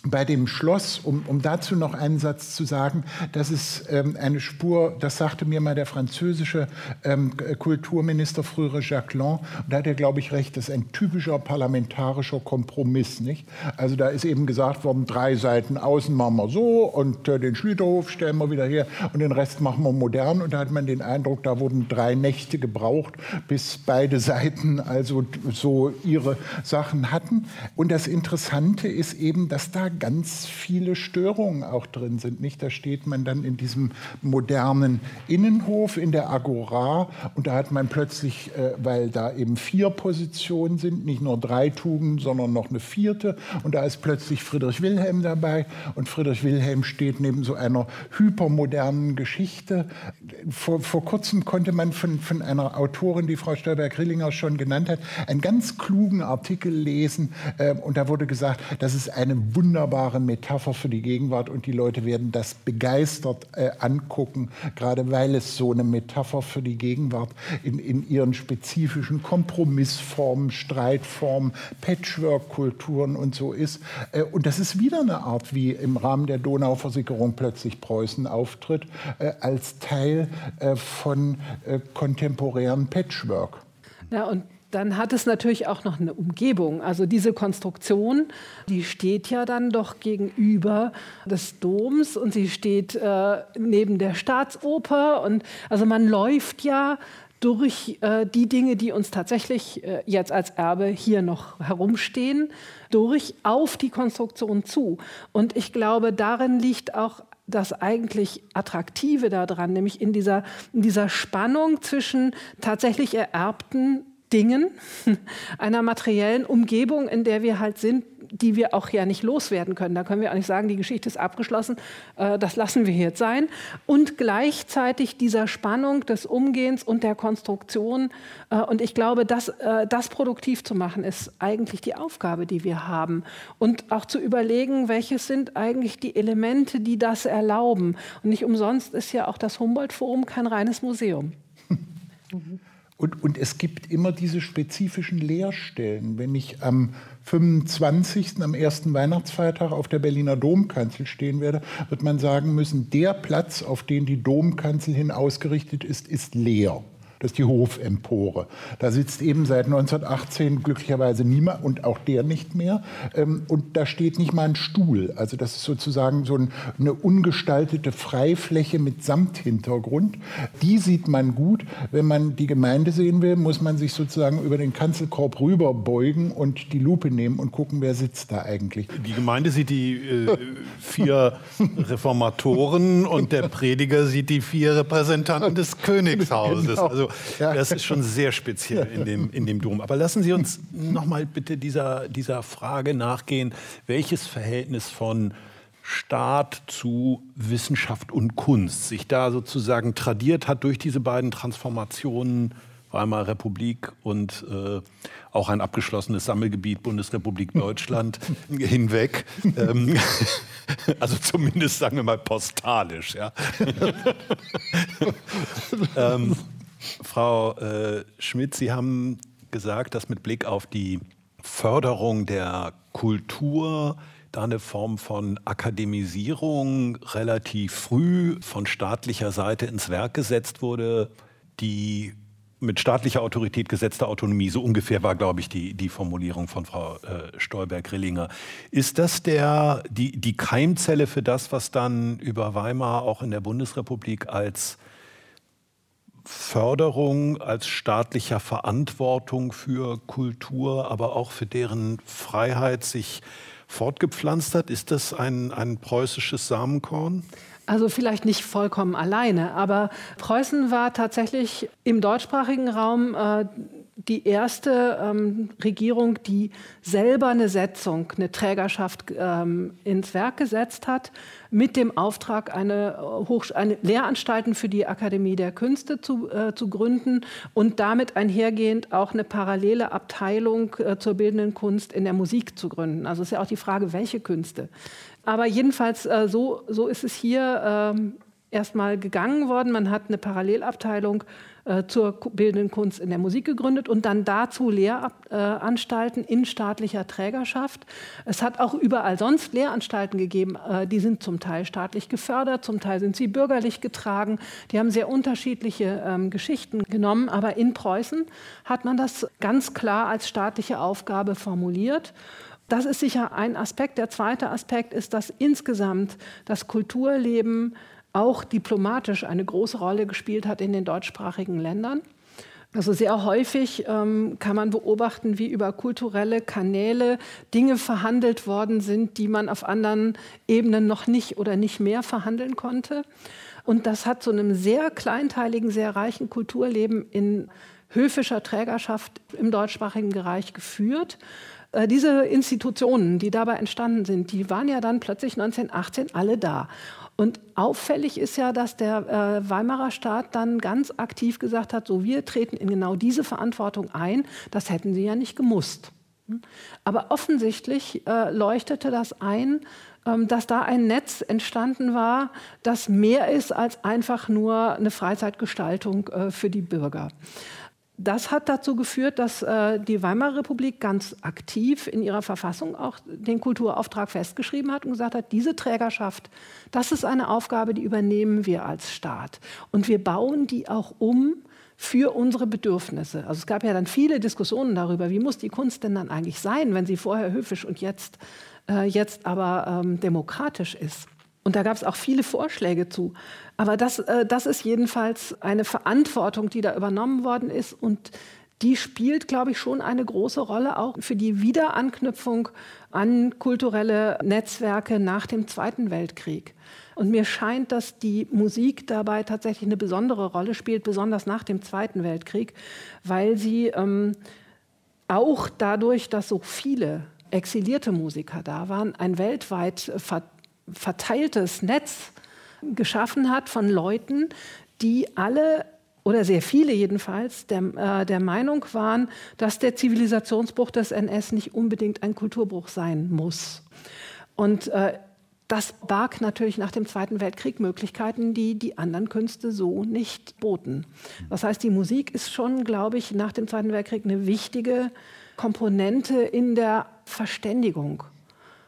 bei dem Schloss, um, um dazu noch einen Satz zu sagen, das ist ähm, eine Spur, das sagte mir mal der französische ähm, Kulturminister frühere Jacques Lang, und da hat er, glaube ich, recht, das ist ein typischer parlamentarischer Kompromiss. Nicht? Also da ist eben gesagt worden, drei Seiten außen machen wir so und äh, den Schlüterhof stellen wir wieder her und den Rest machen wir modern. Und da hat man den Eindruck, da wurden drei Nächte gebraucht, bis beide Seiten also so ihre Sachen hatten. Und das Interessante ist eben, dass da ganz viele Störungen auch drin sind. Nicht? Da steht man dann in diesem modernen Innenhof in der Agora und da hat man plötzlich, äh, weil da eben vier Positionen sind, nicht nur drei Tugenden, sondern noch eine vierte und da ist plötzlich Friedrich Wilhelm dabei und Friedrich Wilhelm steht neben so einer hypermodernen Geschichte. Vor, vor kurzem konnte man von, von einer Autorin, die Frau Stolberg-Rillinger schon genannt hat, einen ganz klugen Artikel lesen äh, und da wurde gesagt, das ist eine wunderbare wunderbare Metapher für die Gegenwart und die Leute werden das begeistert äh, angucken, gerade weil es so eine Metapher für die Gegenwart in, in ihren spezifischen Kompromissformen, Streitformen, Patchwork-Kulturen und so ist. Äh, und das ist wieder eine Art, wie im Rahmen der Donauversickerung plötzlich Preußen auftritt, äh, als Teil äh, von äh, kontemporären Patchwork. Ja, und dann hat es natürlich auch noch eine Umgebung. Also diese Konstruktion, die steht ja dann doch gegenüber des Doms und sie steht äh, neben der Staatsoper. Und also man läuft ja durch äh, die Dinge, die uns tatsächlich äh, jetzt als Erbe hier noch herumstehen, durch auf die Konstruktion zu. Und ich glaube, darin liegt auch das eigentlich Attraktive daran, nämlich in dieser, in dieser Spannung zwischen tatsächlich ererbten Dingen, einer materiellen Umgebung, in der wir halt sind, die wir auch ja nicht loswerden können. Da können wir auch nicht sagen, die Geschichte ist abgeschlossen, äh, das lassen wir jetzt sein. Und gleichzeitig dieser Spannung des Umgehens und der Konstruktion. Äh, und ich glaube, das, äh, das produktiv zu machen, ist eigentlich die Aufgabe, die wir haben. Und auch zu überlegen, welches sind eigentlich die Elemente, die das erlauben. Und nicht umsonst ist ja auch das Humboldt-Forum kein reines Museum. Und, und, es gibt immer diese spezifischen Leerstellen. Wenn ich am 25. am ersten Weihnachtsfeiertag auf der Berliner Domkanzel stehen werde, wird man sagen müssen, der Platz, auf den die Domkanzel hin ausgerichtet ist, ist leer. Das ist die Hofempore. Da sitzt eben seit 1918 glücklicherweise niemand und auch der nicht mehr. Ähm, und da steht nicht mal ein Stuhl. Also das ist sozusagen so eine ungestaltete Freifläche mit Samthintergrund. Die sieht man gut. Wenn man die Gemeinde sehen will, muss man sich sozusagen über den Kanzelkorb rüberbeugen und die Lupe nehmen und gucken, wer sitzt da eigentlich. Die Gemeinde sieht die äh, vier Reformatoren und der Prediger sieht die vier Repräsentanten des Königshauses. Genau. Also ja. Das ist schon sehr speziell in dem, in dem Dom. Aber lassen Sie uns noch mal bitte dieser, dieser Frage nachgehen, welches Verhältnis von Staat zu Wissenschaft und Kunst sich da sozusagen tradiert hat durch diese beiden Transformationen Weimarer Republik und äh, auch ein abgeschlossenes Sammelgebiet Bundesrepublik Deutschland hinweg. Ähm, also zumindest sagen wir mal postalisch. Ja. ähm, Frau äh, Schmidt, Sie haben gesagt, dass mit Blick auf die Förderung der Kultur da eine Form von Akademisierung relativ früh von staatlicher Seite ins Werk gesetzt wurde, die mit staatlicher Autorität gesetzte Autonomie, so ungefähr war, glaube ich, die, die Formulierung von Frau äh, Stolberg-Rillinger. Ist das der, die, die Keimzelle für das, was dann über Weimar auch in der Bundesrepublik als Förderung als staatlicher Verantwortung für Kultur, aber auch für deren Freiheit sich fortgepflanzt hat? Ist das ein, ein preußisches Samenkorn? Also vielleicht nicht vollkommen alleine, aber Preußen war tatsächlich im deutschsprachigen Raum äh, die erste ähm, Regierung, die selber eine Setzung, eine Trägerschaft ähm, ins Werk gesetzt hat, mit dem Auftrag, eine, Hochsch eine Lehranstalten für die Akademie der Künste zu, äh, zu gründen und damit einhergehend auch eine parallele Abteilung äh, zur bildenden Kunst in der Musik zu gründen. Also ist ja auch die Frage, welche Künste. Aber jedenfalls, äh, so, so ist es hier ähm, erstmal gegangen worden. Man hat eine Parallelabteilung äh, zur bildenden Kunst in der Musik gegründet und dann dazu Lehranstalten in staatlicher Trägerschaft. Es hat auch überall sonst Lehranstalten gegeben, äh, die sind zum Teil staatlich gefördert, zum Teil sind sie bürgerlich getragen. Die haben sehr unterschiedliche ähm, Geschichten genommen, aber in Preußen hat man das ganz klar als staatliche Aufgabe formuliert. Das ist sicher ein Aspekt. Der zweite Aspekt ist, dass insgesamt das Kulturleben auch diplomatisch eine große Rolle gespielt hat in den deutschsprachigen Ländern. Also sehr häufig ähm, kann man beobachten, wie über kulturelle Kanäle Dinge verhandelt worden sind, die man auf anderen Ebenen noch nicht oder nicht mehr verhandeln konnte. Und das hat zu einem sehr kleinteiligen, sehr reichen Kulturleben in höfischer Trägerschaft im deutschsprachigen Bereich geführt. Äh, diese Institutionen, die dabei entstanden sind, die waren ja dann plötzlich 1918 alle da. Und auffällig ist ja, dass der äh, Weimarer Staat dann ganz aktiv gesagt hat, so wir treten in genau diese Verantwortung ein. Das hätten sie ja nicht gemusst. Aber offensichtlich äh, leuchtete das ein, ähm, dass da ein Netz entstanden war, das mehr ist als einfach nur eine Freizeitgestaltung äh, für die Bürger. Das hat dazu geführt, dass äh, die Weimarer Republik ganz aktiv in ihrer Verfassung auch den Kulturauftrag festgeschrieben hat und gesagt hat, diese Trägerschaft, das ist eine Aufgabe, die übernehmen wir als Staat. Und wir bauen die auch um für unsere Bedürfnisse. Also es gab ja dann viele Diskussionen darüber, wie muss die Kunst denn dann eigentlich sein, wenn sie vorher höfisch und jetzt, äh, jetzt aber ähm, demokratisch ist. Und da gab es auch viele Vorschläge zu. Aber das, äh, das ist jedenfalls eine Verantwortung, die da übernommen worden ist. Und die spielt, glaube ich, schon eine große Rolle auch für die Wiederanknüpfung an kulturelle Netzwerke nach dem Zweiten Weltkrieg. Und mir scheint, dass die Musik dabei tatsächlich eine besondere Rolle spielt, besonders nach dem Zweiten Weltkrieg, weil sie ähm, auch dadurch, dass so viele exilierte Musiker da waren, ein weltweit verteiltes Netz geschaffen hat von Leuten, die alle oder sehr viele jedenfalls der, äh, der Meinung waren, dass der Zivilisationsbruch des NS nicht unbedingt ein Kulturbruch sein muss. Und äh, das barg natürlich nach dem Zweiten Weltkrieg Möglichkeiten, die die anderen Künste so nicht boten. Das heißt, die Musik ist schon, glaube ich, nach dem Zweiten Weltkrieg eine wichtige Komponente in der Verständigung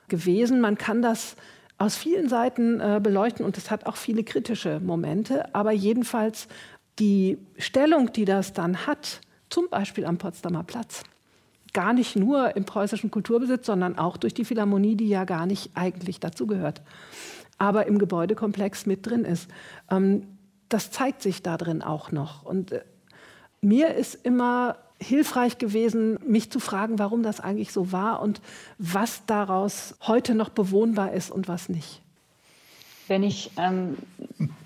gewesen. Man kann das aus vielen Seiten äh, beleuchten und es hat auch viele kritische Momente, aber jedenfalls die Stellung, die das dann hat, zum Beispiel am Potsdamer Platz, gar nicht nur im preußischen Kulturbesitz, sondern auch durch die Philharmonie, die ja gar nicht eigentlich dazugehört, aber im Gebäudekomplex mit drin ist. Ähm, das zeigt sich da drin auch noch. Und äh, mir ist immer hilfreich gewesen, mich zu fragen, warum das eigentlich so war und was daraus heute noch bewohnbar ist und was nicht. Wenn ich ähm,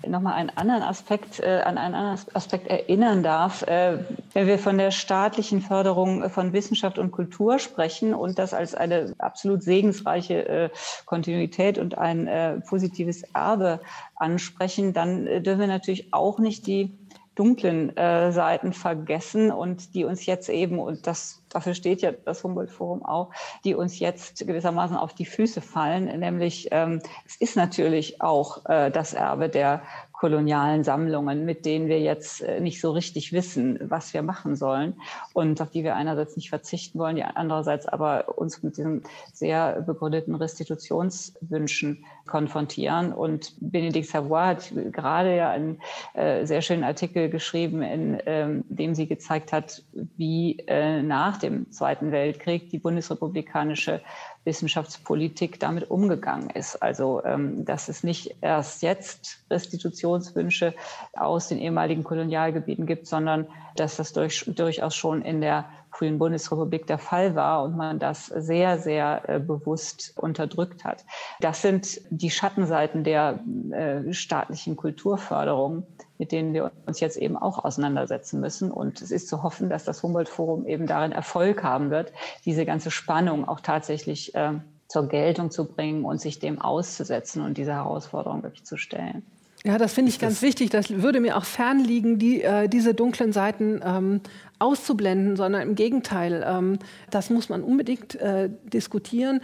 nochmal einen anderen Aspekt, äh, an einen anderen Aspekt erinnern darf, äh, wenn wir von der staatlichen Förderung von Wissenschaft und Kultur sprechen und das als eine absolut segensreiche äh, Kontinuität und ein äh, positives Erbe ansprechen, dann äh, dürfen wir natürlich auch nicht die dunklen äh, Seiten vergessen und die uns jetzt eben, und das, dafür steht ja das Humboldt-Forum auch, die uns jetzt gewissermaßen auf die Füße fallen. Nämlich, ähm, es ist natürlich auch äh, das Erbe der kolonialen Sammlungen, mit denen wir jetzt äh, nicht so richtig wissen, was wir machen sollen und auf die wir einerseits nicht verzichten wollen, die andererseits aber uns mit diesen sehr begründeten Restitutionswünschen konfrontieren. Und Benedikt Savoy hat gerade ja einen äh, sehr schönen Artikel geschrieben, in ähm, dem sie gezeigt hat, wie äh, nach dem Zweiten Weltkrieg die bundesrepublikanische Wissenschaftspolitik damit umgegangen ist. Also ähm, dass es nicht erst jetzt Restitutionswünsche aus den ehemaligen Kolonialgebieten gibt, sondern dass das durch, durchaus schon in der frühen Bundesrepublik der Fall war und man das sehr, sehr äh, bewusst unterdrückt hat. Das sind die Schattenseiten der äh, staatlichen Kulturförderung, mit denen wir uns jetzt eben auch auseinandersetzen müssen. Und es ist zu hoffen, dass das Humboldt-Forum eben darin Erfolg haben wird, diese ganze Spannung auch tatsächlich äh, zur Geltung zu bringen und sich dem auszusetzen und diese Herausforderung wirklich zu stellen. Ja, das finde ich ganz das wichtig. Das würde mir auch fernliegen, die, äh, diese dunklen Seiten ähm, auszublenden, sondern im Gegenteil, ähm, das muss man unbedingt äh, diskutieren.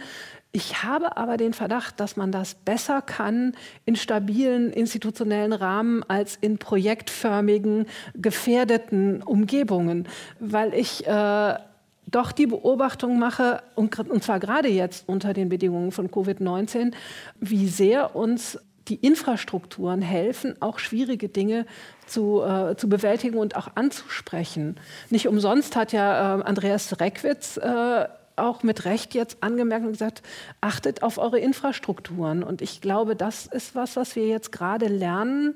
Ich habe aber den Verdacht, dass man das besser kann in stabilen institutionellen Rahmen als in projektförmigen, gefährdeten Umgebungen, weil ich äh, doch die Beobachtung mache, und, und zwar gerade jetzt unter den Bedingungen von Covid-19, wie sehr uns die Infrastrukturen helfen, auch schwierige Dinge zu, äh, zu bewältigen und auch anzusprechen. Nicht umsonst hat ja äh, Andreas Reckwitz äh, auch mit Recht jetzt angemerkt und gesagt, achtet auf eure Infrastrukturen. Und ich glaube, das ist was, was wir jetzt gerade lernen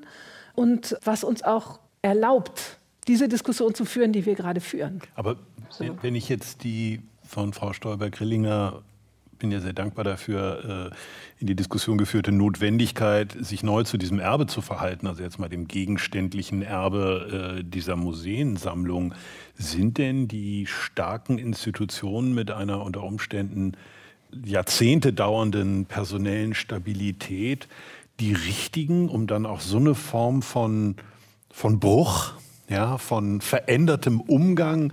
und was uns auch erlaubt, diese Diskussion zu führen, die wir gerade führen. Aber wenn ich jetzt die von Frau Stolber-Grillinger bin ja sehr dankbar dafür, äh, in die Diskussion geführte Notwendigkeit, sich neu zu diesem Erbe zu verhalten, also jetzt mal dem gegenständlichen Erbe äh, dieser Museensammlung. Sind denn die starken Institutionen mit einer unter Umständen Jahrzehnte dauernden personellen Stabilität die richtigen, um dann auch so eine Form von, von Bruch, ja, von verändertem Umgang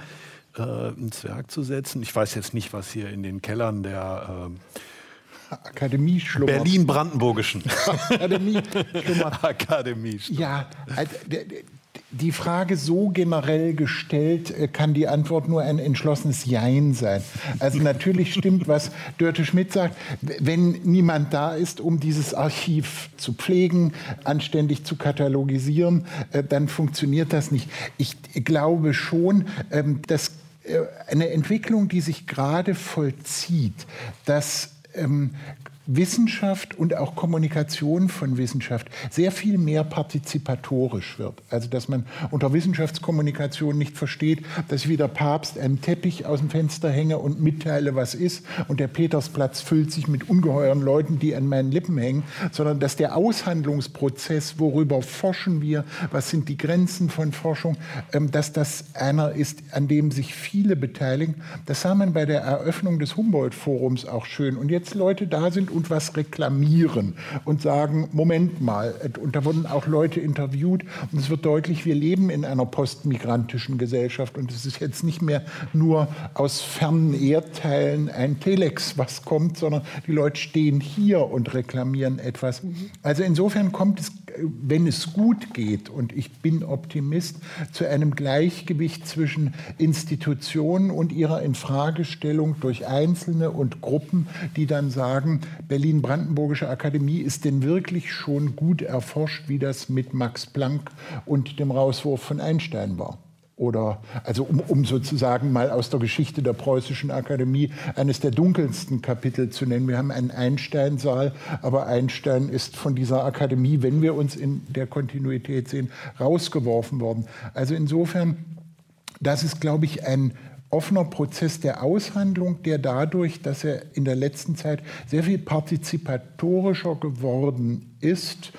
äh, ins Werk zu setzen. Ich weiß jetzt nicht, was hier in den Kellern der äh, Akademie schlummert. Berlin-Brandenburgischen Akademie schlummert. Akademie schlummert. Ja, also, die Frage so generell gestellt, äh, kann die Antwort nur ein entschlossenes Jein sein. Also natürlich stimmt, was Dörte Schmidt sagt. Wenn niemand da ist, um dieses Archiv zu pflegen, anständig zu katalogisieren, äh, dann funktioniert das nicht. Ich glaube schon, ähm, dass äh, eine Entwicklung, die sich gerade vollzieht, dass ähm, Wissenschaft und auch Kommunikation von Wissenschaft sehr viel mehr partizipatorisch wird. Also dass man unter Wissenschaftskommunikation nicht versteht, dass ich wie der Papst einen Teppich aus dem Fenster hänge und mitteile, was ist und der Petersplatz füllt sich mit ungeheuren Leuten, die an meinen Lippen hängen, sondern dass der Aushandlungsprozess, worüber forschen wir, was sind die Grenzen von Forschung, ähm, dass das einer ist, an dem sich viele beteiligen. Das sah man bei der Eröffnung des Humboldt-Forums auch schön. Und jetzt Leute da sind was reklamieren und sagen, Moment mal, und da wurden auch Leute interviewt und es wird deutlich, wir leben in einer postmigrantischen Gesellschaft und es ist jetzt nicht mehr nur aus fernen Erdteilen ein Telex, was kommt, sondern die Leute stehen hier und reklamieren etwas. Also insofern kommt es, wenn es gut geht, und ich bin Optimist, zu einem Gleichgewicht zwischen Institutionen und ihrer Infragestellung durch Einzelne und Gruppen, die dann sagen, Berlin-Brandenburgische Akademie ist denn wirklich schon gut erforscht, wie das mit Max Planck und dem Rauswurf von Einstein war. Oder also um, um, sozusagen mal aus der Geschichte der preußischen Akademie eines der dunkelsten Kapitel zu nennen. Wir haben einen Einstein-Saal, aber Einstein ist von dieser Akademie, wenn wir uns in der Kontinuität sehen, rausgeworfen worden. Also insofern, das ist, glaube ich, ein offener Prozess der Aushandlung, der dadurch, dass er in der letzten Zeit sehr viel partizipatorischer geworden ist,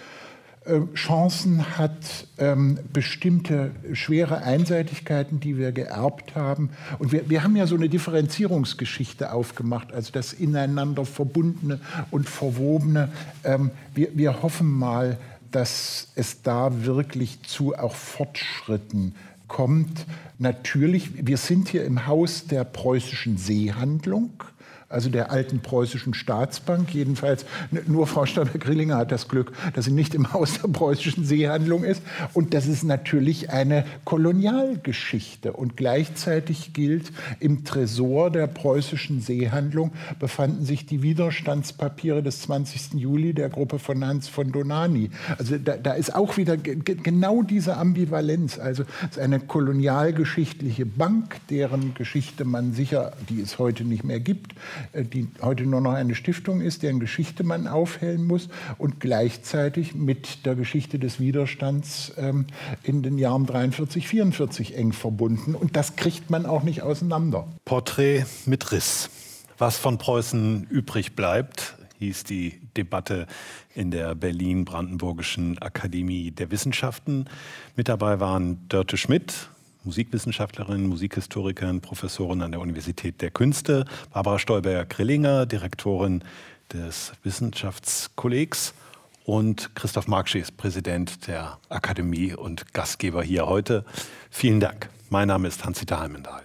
äh, Chancen hat, ähm, bestimmte schwere Einseitigkeiten, die wir geerbt haben. Und wir, wir haben ja so eine Differenzierungsgeschichte aufgemacht, also das ineinander verbundene und verwobene. Ähm, wir, wir hoffen mal, dass es da wirklich zu auch Fortschritten kommt. Natürlich, wir sind hier im Haus der preußischen Seehandlung also der alten preußischen Staatsbank. Jedenfalls nur Frau Stauber-Grillinger hat das Glück, dass sie nicht im Haus der preußischen Seehandlung ist. Und das ist natürlich eine Kolonialgeschichte. Und gleichzeitig gilt, im Tresor der preußischen Seehandlung befanden sich die Widerstandspapiere des 20. Juli der Gruppe von Hans von Donani. Also da, da ist auch wieder genau diese Ambivalenz. Also es ist eine kolonialgeschichtliche Bank, deren Geschichte man sicher, die es heute nicht mehr gibt, die heute nur noch eine Stiftung ist, deren Geschichte man aufhellen muss und gleichzeitig mit der Geschichte des Widerstands ähm, in den Jahren 43, 44 eng verbunden. Und das kriegt man auch nicht auseinander. Porträt mit Riss. Was von Preußen übrig bleibt, hieß die Debatte in der Berlin-Brandenburgischen Akademie der Wissenschaften. Mit dabei waren Dörte Schmidt, Musikwissenschaftlerin, Musikhistorikerin, Professorin an der Universität der Künste, Barbara Stolberg-Grillinger, Direktorin des Wissenschaftskollegs und Christoph Markschies, Präsident der Akademie und Gastgeber hier heute. Vielen Dank. Mein Name ist Hans-Dieter Heimendahl.